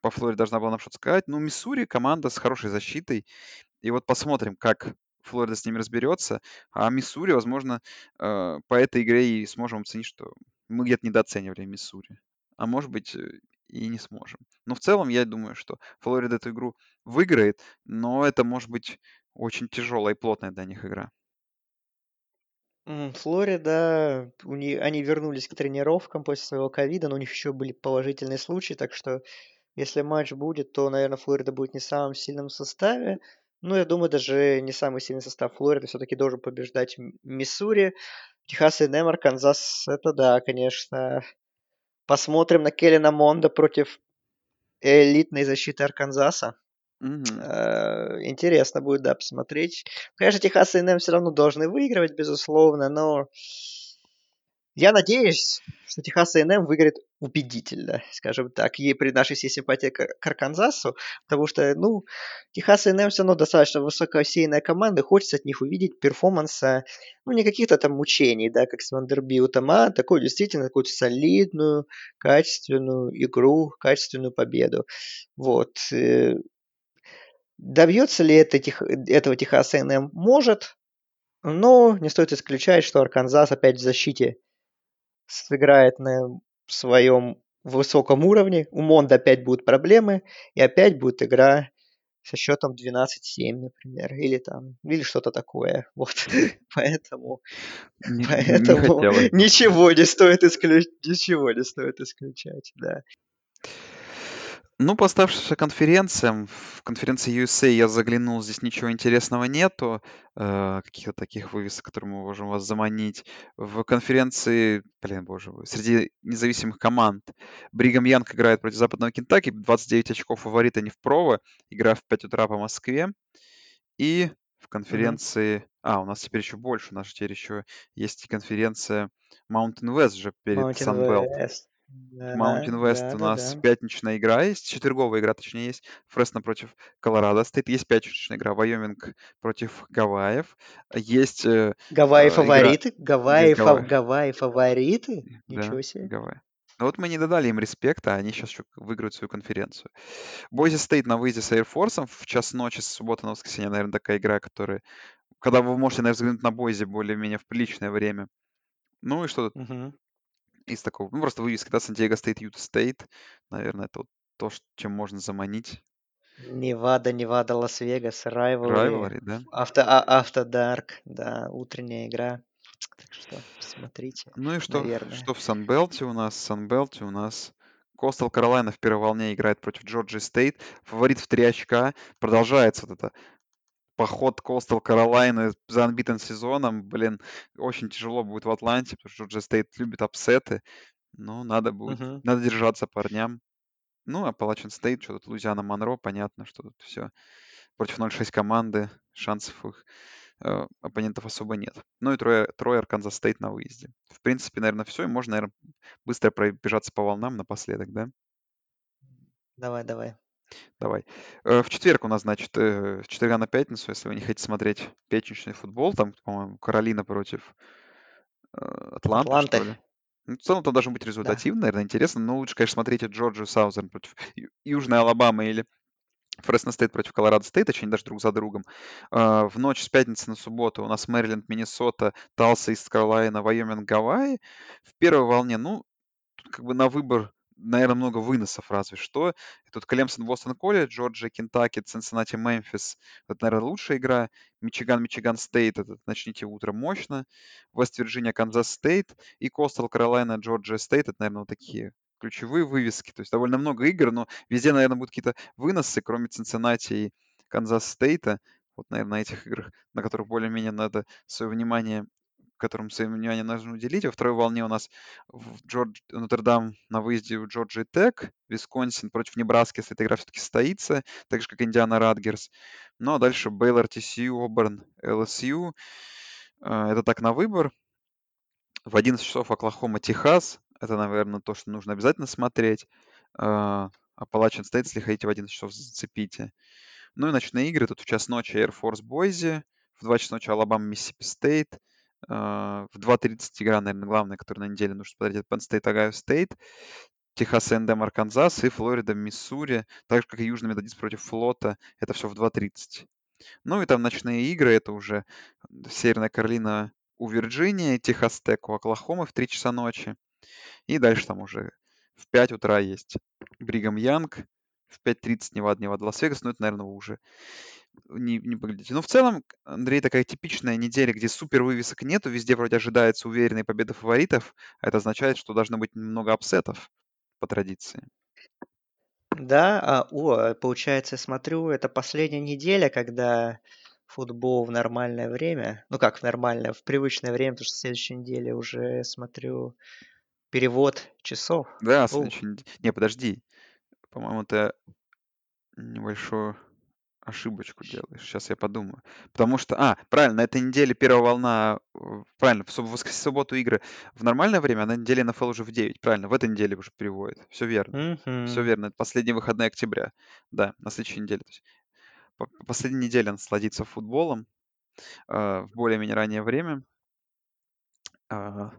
по Флориде должна была нам что-то сказать. Ну, Миссури команда с хорошей защитой, и вот посмотрим, как Флорида с ними разберется. А Миссури, возможно, э, по этой игре и сможем оценить, что мы где-то недооценивали Миссури. А может быть, э, и не сможем. Но в целом я думаю, что Флорида эту игру выиграет, но это может быть очень тяжелая и плотная для них игра. Флорида, у них, они вернулись к тренировкам после своего ковида, но у них еще были положительные случаи, так что если матч будет, то, наверное, Флорида будет не в самом сильном составе. Ну, я думаю, даже не самый сильный состав Флориды все-таки должен побеждать Миссури. Техас A&M, Арканзас, это да, конечно. Посмотрим на Келлена Монда против элитной защиты Арканзаса. Э, Интересно будет, да, посмотреть. Конечно, Техас и все равно должны выигрывать, безусловно, но я надеюсь, что Техас A&M выиграет убедительно, скажем так, и при нашей всей симпатии к, к Арканзасу, потому что, ну, Техас A&M все равно достаточно высокосейная команда, хочется от них увидеть перформанса, ну, не каких-то там мучений, да, как с Вандербилтом, а такую действительно какую-то солидную, качественную игру, качественную победу. Вот. э, Добьется ли это, этого Техас A&M? Может, Ну, не стоит исключать, что Арканзас опять в защите сыграет на своем высоком уровне. У Монда опять будут проблемы, и опять будет игра со счетом 12-7, например, или там, или что-то такое. Вот, поэтому, Не, не поэтому бы. ничего не стоит исключать, ничего не стоит исключать, да. Ну, по оставшимся конференциям, в конференции USA я заглянул, здесь ничего интересного нету, э, каких-то таких вывесок, которые мы можем вас заманить. В конференции, блин, боже мой, среди независимых команд Бригам Янг играет против Западного Кентаки, 29 очков фаворита не в прово, игра в 5 утра по Москве. И в конференции... А, у нас теперь еще больше, у нас теперь еще есть и конференция Mountain West же перед Mountain Sunbelt. West. Да, Mountain West да, у да, нас да. пятничная игра есть, четверговая игра, точнее, есть. Фресно против Колорадо стоит. Есть пятничная игра. Вайоминг против Гавайев. Есть э, Гавайи э, игра... фавориты? Гавайи, фа- Гавайи. Гавайи фавориты? Да, Ничего себе. Гавайи. Но вот мы не додали им респекта, а они сейчас еще выиграют свою конференцию. Бойзи стоит на выезде с Air Force в час ночи с субботы на воскресенье, наверное, такая игра, которая... Когда вы можете, наверное, взглянуть на Бойзи более-менее в приличное время. Ну и что тут Мгм. Из такого? Ну, просто вывески, да, Сантьяго стоит, Юта Стейт. Наверное, это вот то, чем можно заманить. Невада, Невада, Лас-Вегас, rivalry, rivalry, да? After, а- After Dark, да, утренняя игра. Так что смотрите, Ну и что, наверное. что в Санбелте у нас? В Санбелте у нас Костал Каролайна в первой волне играет против Джорджи Стейт. Фаворит в 3 очка. Продолжается вот это поход Костал Каролайны за unbeaten сезоном. Блин, очень тяжело будет в Атланте, потому что Джорджи Стейт любит upset ы. Но надо будет, Мгм. надо держаться парням. Ну, Апалачин Стейт, что тут Лузиана Монро, понятно, что тут все против 0-6 команды, шансов их э, оппонентов особо нет. Ну и Трой, Трой Арканзас Стейт на выезде. В принципе, наверное, все. И можно, наверное, быстро пробежаться по волнам напоследок, да? Давай, давай. Давай. Э, В четверг у нас, значит, э, с четверга на пятницу, если вы не хотите смотреть пятничный футбол, там, по-моему, Каролина против э, Атланты, что Атланты, ли. Ну, в целом, там должен быть да. результативно, наверное, интересно. Но лучше, конечно, смотреть Джорджию Саузерн против Ю- Южной Алабамы или Фресно Стейт против Колорадо Стейт, точнее, даже друг за другом. А, В ночь с пятницы на субботу у нас Мэриленд, Миннесота, Талса, Ист Каролайна, Вайоминг, Гавайи. В первой волне, ну, тут как бы на выбор, наверное, много выносов разве что. И тут Клемсон, Бостон Колледж, Джорджия, Кентаки, Цинциннати, Мемфис. Это, наверное, лучшая игра. Мичиган, Мичиган Стейт. Это начните утро мощно. Вест-Вирджиния, Канзас Стейт. И Костал Каролайна, Джорджия Стейт. Это, наверное, вот такие ключевые вывески. То есть довольно много игр, но везде, наверное, будут какие-то выносы, кроме Цинциннати и Канзас Стейта. Вот, наверное, на этих играх, на которых более-менее надо свое внимание которым свое внимание нужно уделить. Во второй волне у нас в Джордж... Нотр-Дам на выезде в Джорджии Тек, Висконсин против Небраски, если эта игра все-таки состоится, так же, как Индиана Ратгерс. Ну, а дальше Бейлор, TCU, Оберн, LSU. Э, Это так на выбор. В 11 часов Оклахома, Техас. Это, наверное, то, что нужно обязательно смотреть. Э, Апалачин Стейт, если хотите, в 11 часов зацепите. Ну и ночные игры. Тут в час ночи Air Force Boise, в 2 часа ночи Алабама, Миссисипи Стейт, в 2.30 игра, наверное, главная, которая на неделе нужно смотреть, это Penn State, Ohio State, Техас A&M, Арканзас и Флорида, Миссури, так же, как и Южный Методист против Флота, это все в 2.30. Ну и там ночные игры, это уже Северная Каролина у Вирджинии, Техас Тек у Оклахомы в 3 часа ночи. И дальше там уже в 5 утра есть Бригам Янг, в 5.30 Невада, Невада, Лас-Вегас, ну это, наверное, уже не, не поглядите. Но в целом, Андрей, такая типичная неделя, где супер вывесок нету, везде вроде ожидается уверенной победа фаворитов. а Это означает, что должно быть много апсетов по традиции. Да, а, о, получается, я смотрю, это последняя неделя, когда футбол в нормальное время. Ну как в нормальное, в привычное время, потому что в следующей неделе уже смотрю перевод часов. Да, нед- Не, подожди. По-моему, ты небольшую ошибочку делаешь. Сейчас я подумаю. Потому что... А, правильно, на этой неделе первая волна... э, Правильно, в воскресенье, субботу игры в нормальное время, а на неделе НФЛ уже в 9. Правильно, в этой неделе уже переводят. Все верно. Все мгм. верно. Это последние выходные октября. Да, на следующей неделе. То есть по- по- последняя неделя насладиться футболом э, в более-менее раннее время. А,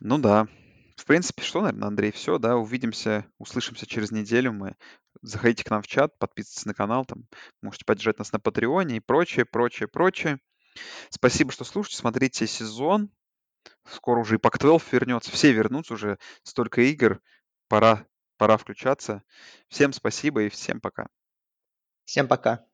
ну да. В принципе, что, наверное, Андрей, все, да, увидимся, услышимся через неделю мы. Заходите к нам в чат, подписывайтесь на канал, там, можете поддержать нас на Патреоне и прочее, прочее, прочее. Спасибо, что слушаете, смотрите сезон. Скоро уже и Пак-12 вернется, все вернутся уже, столько игр, пора, пора включаться. Всем спасибо и всем пока. Всем пока.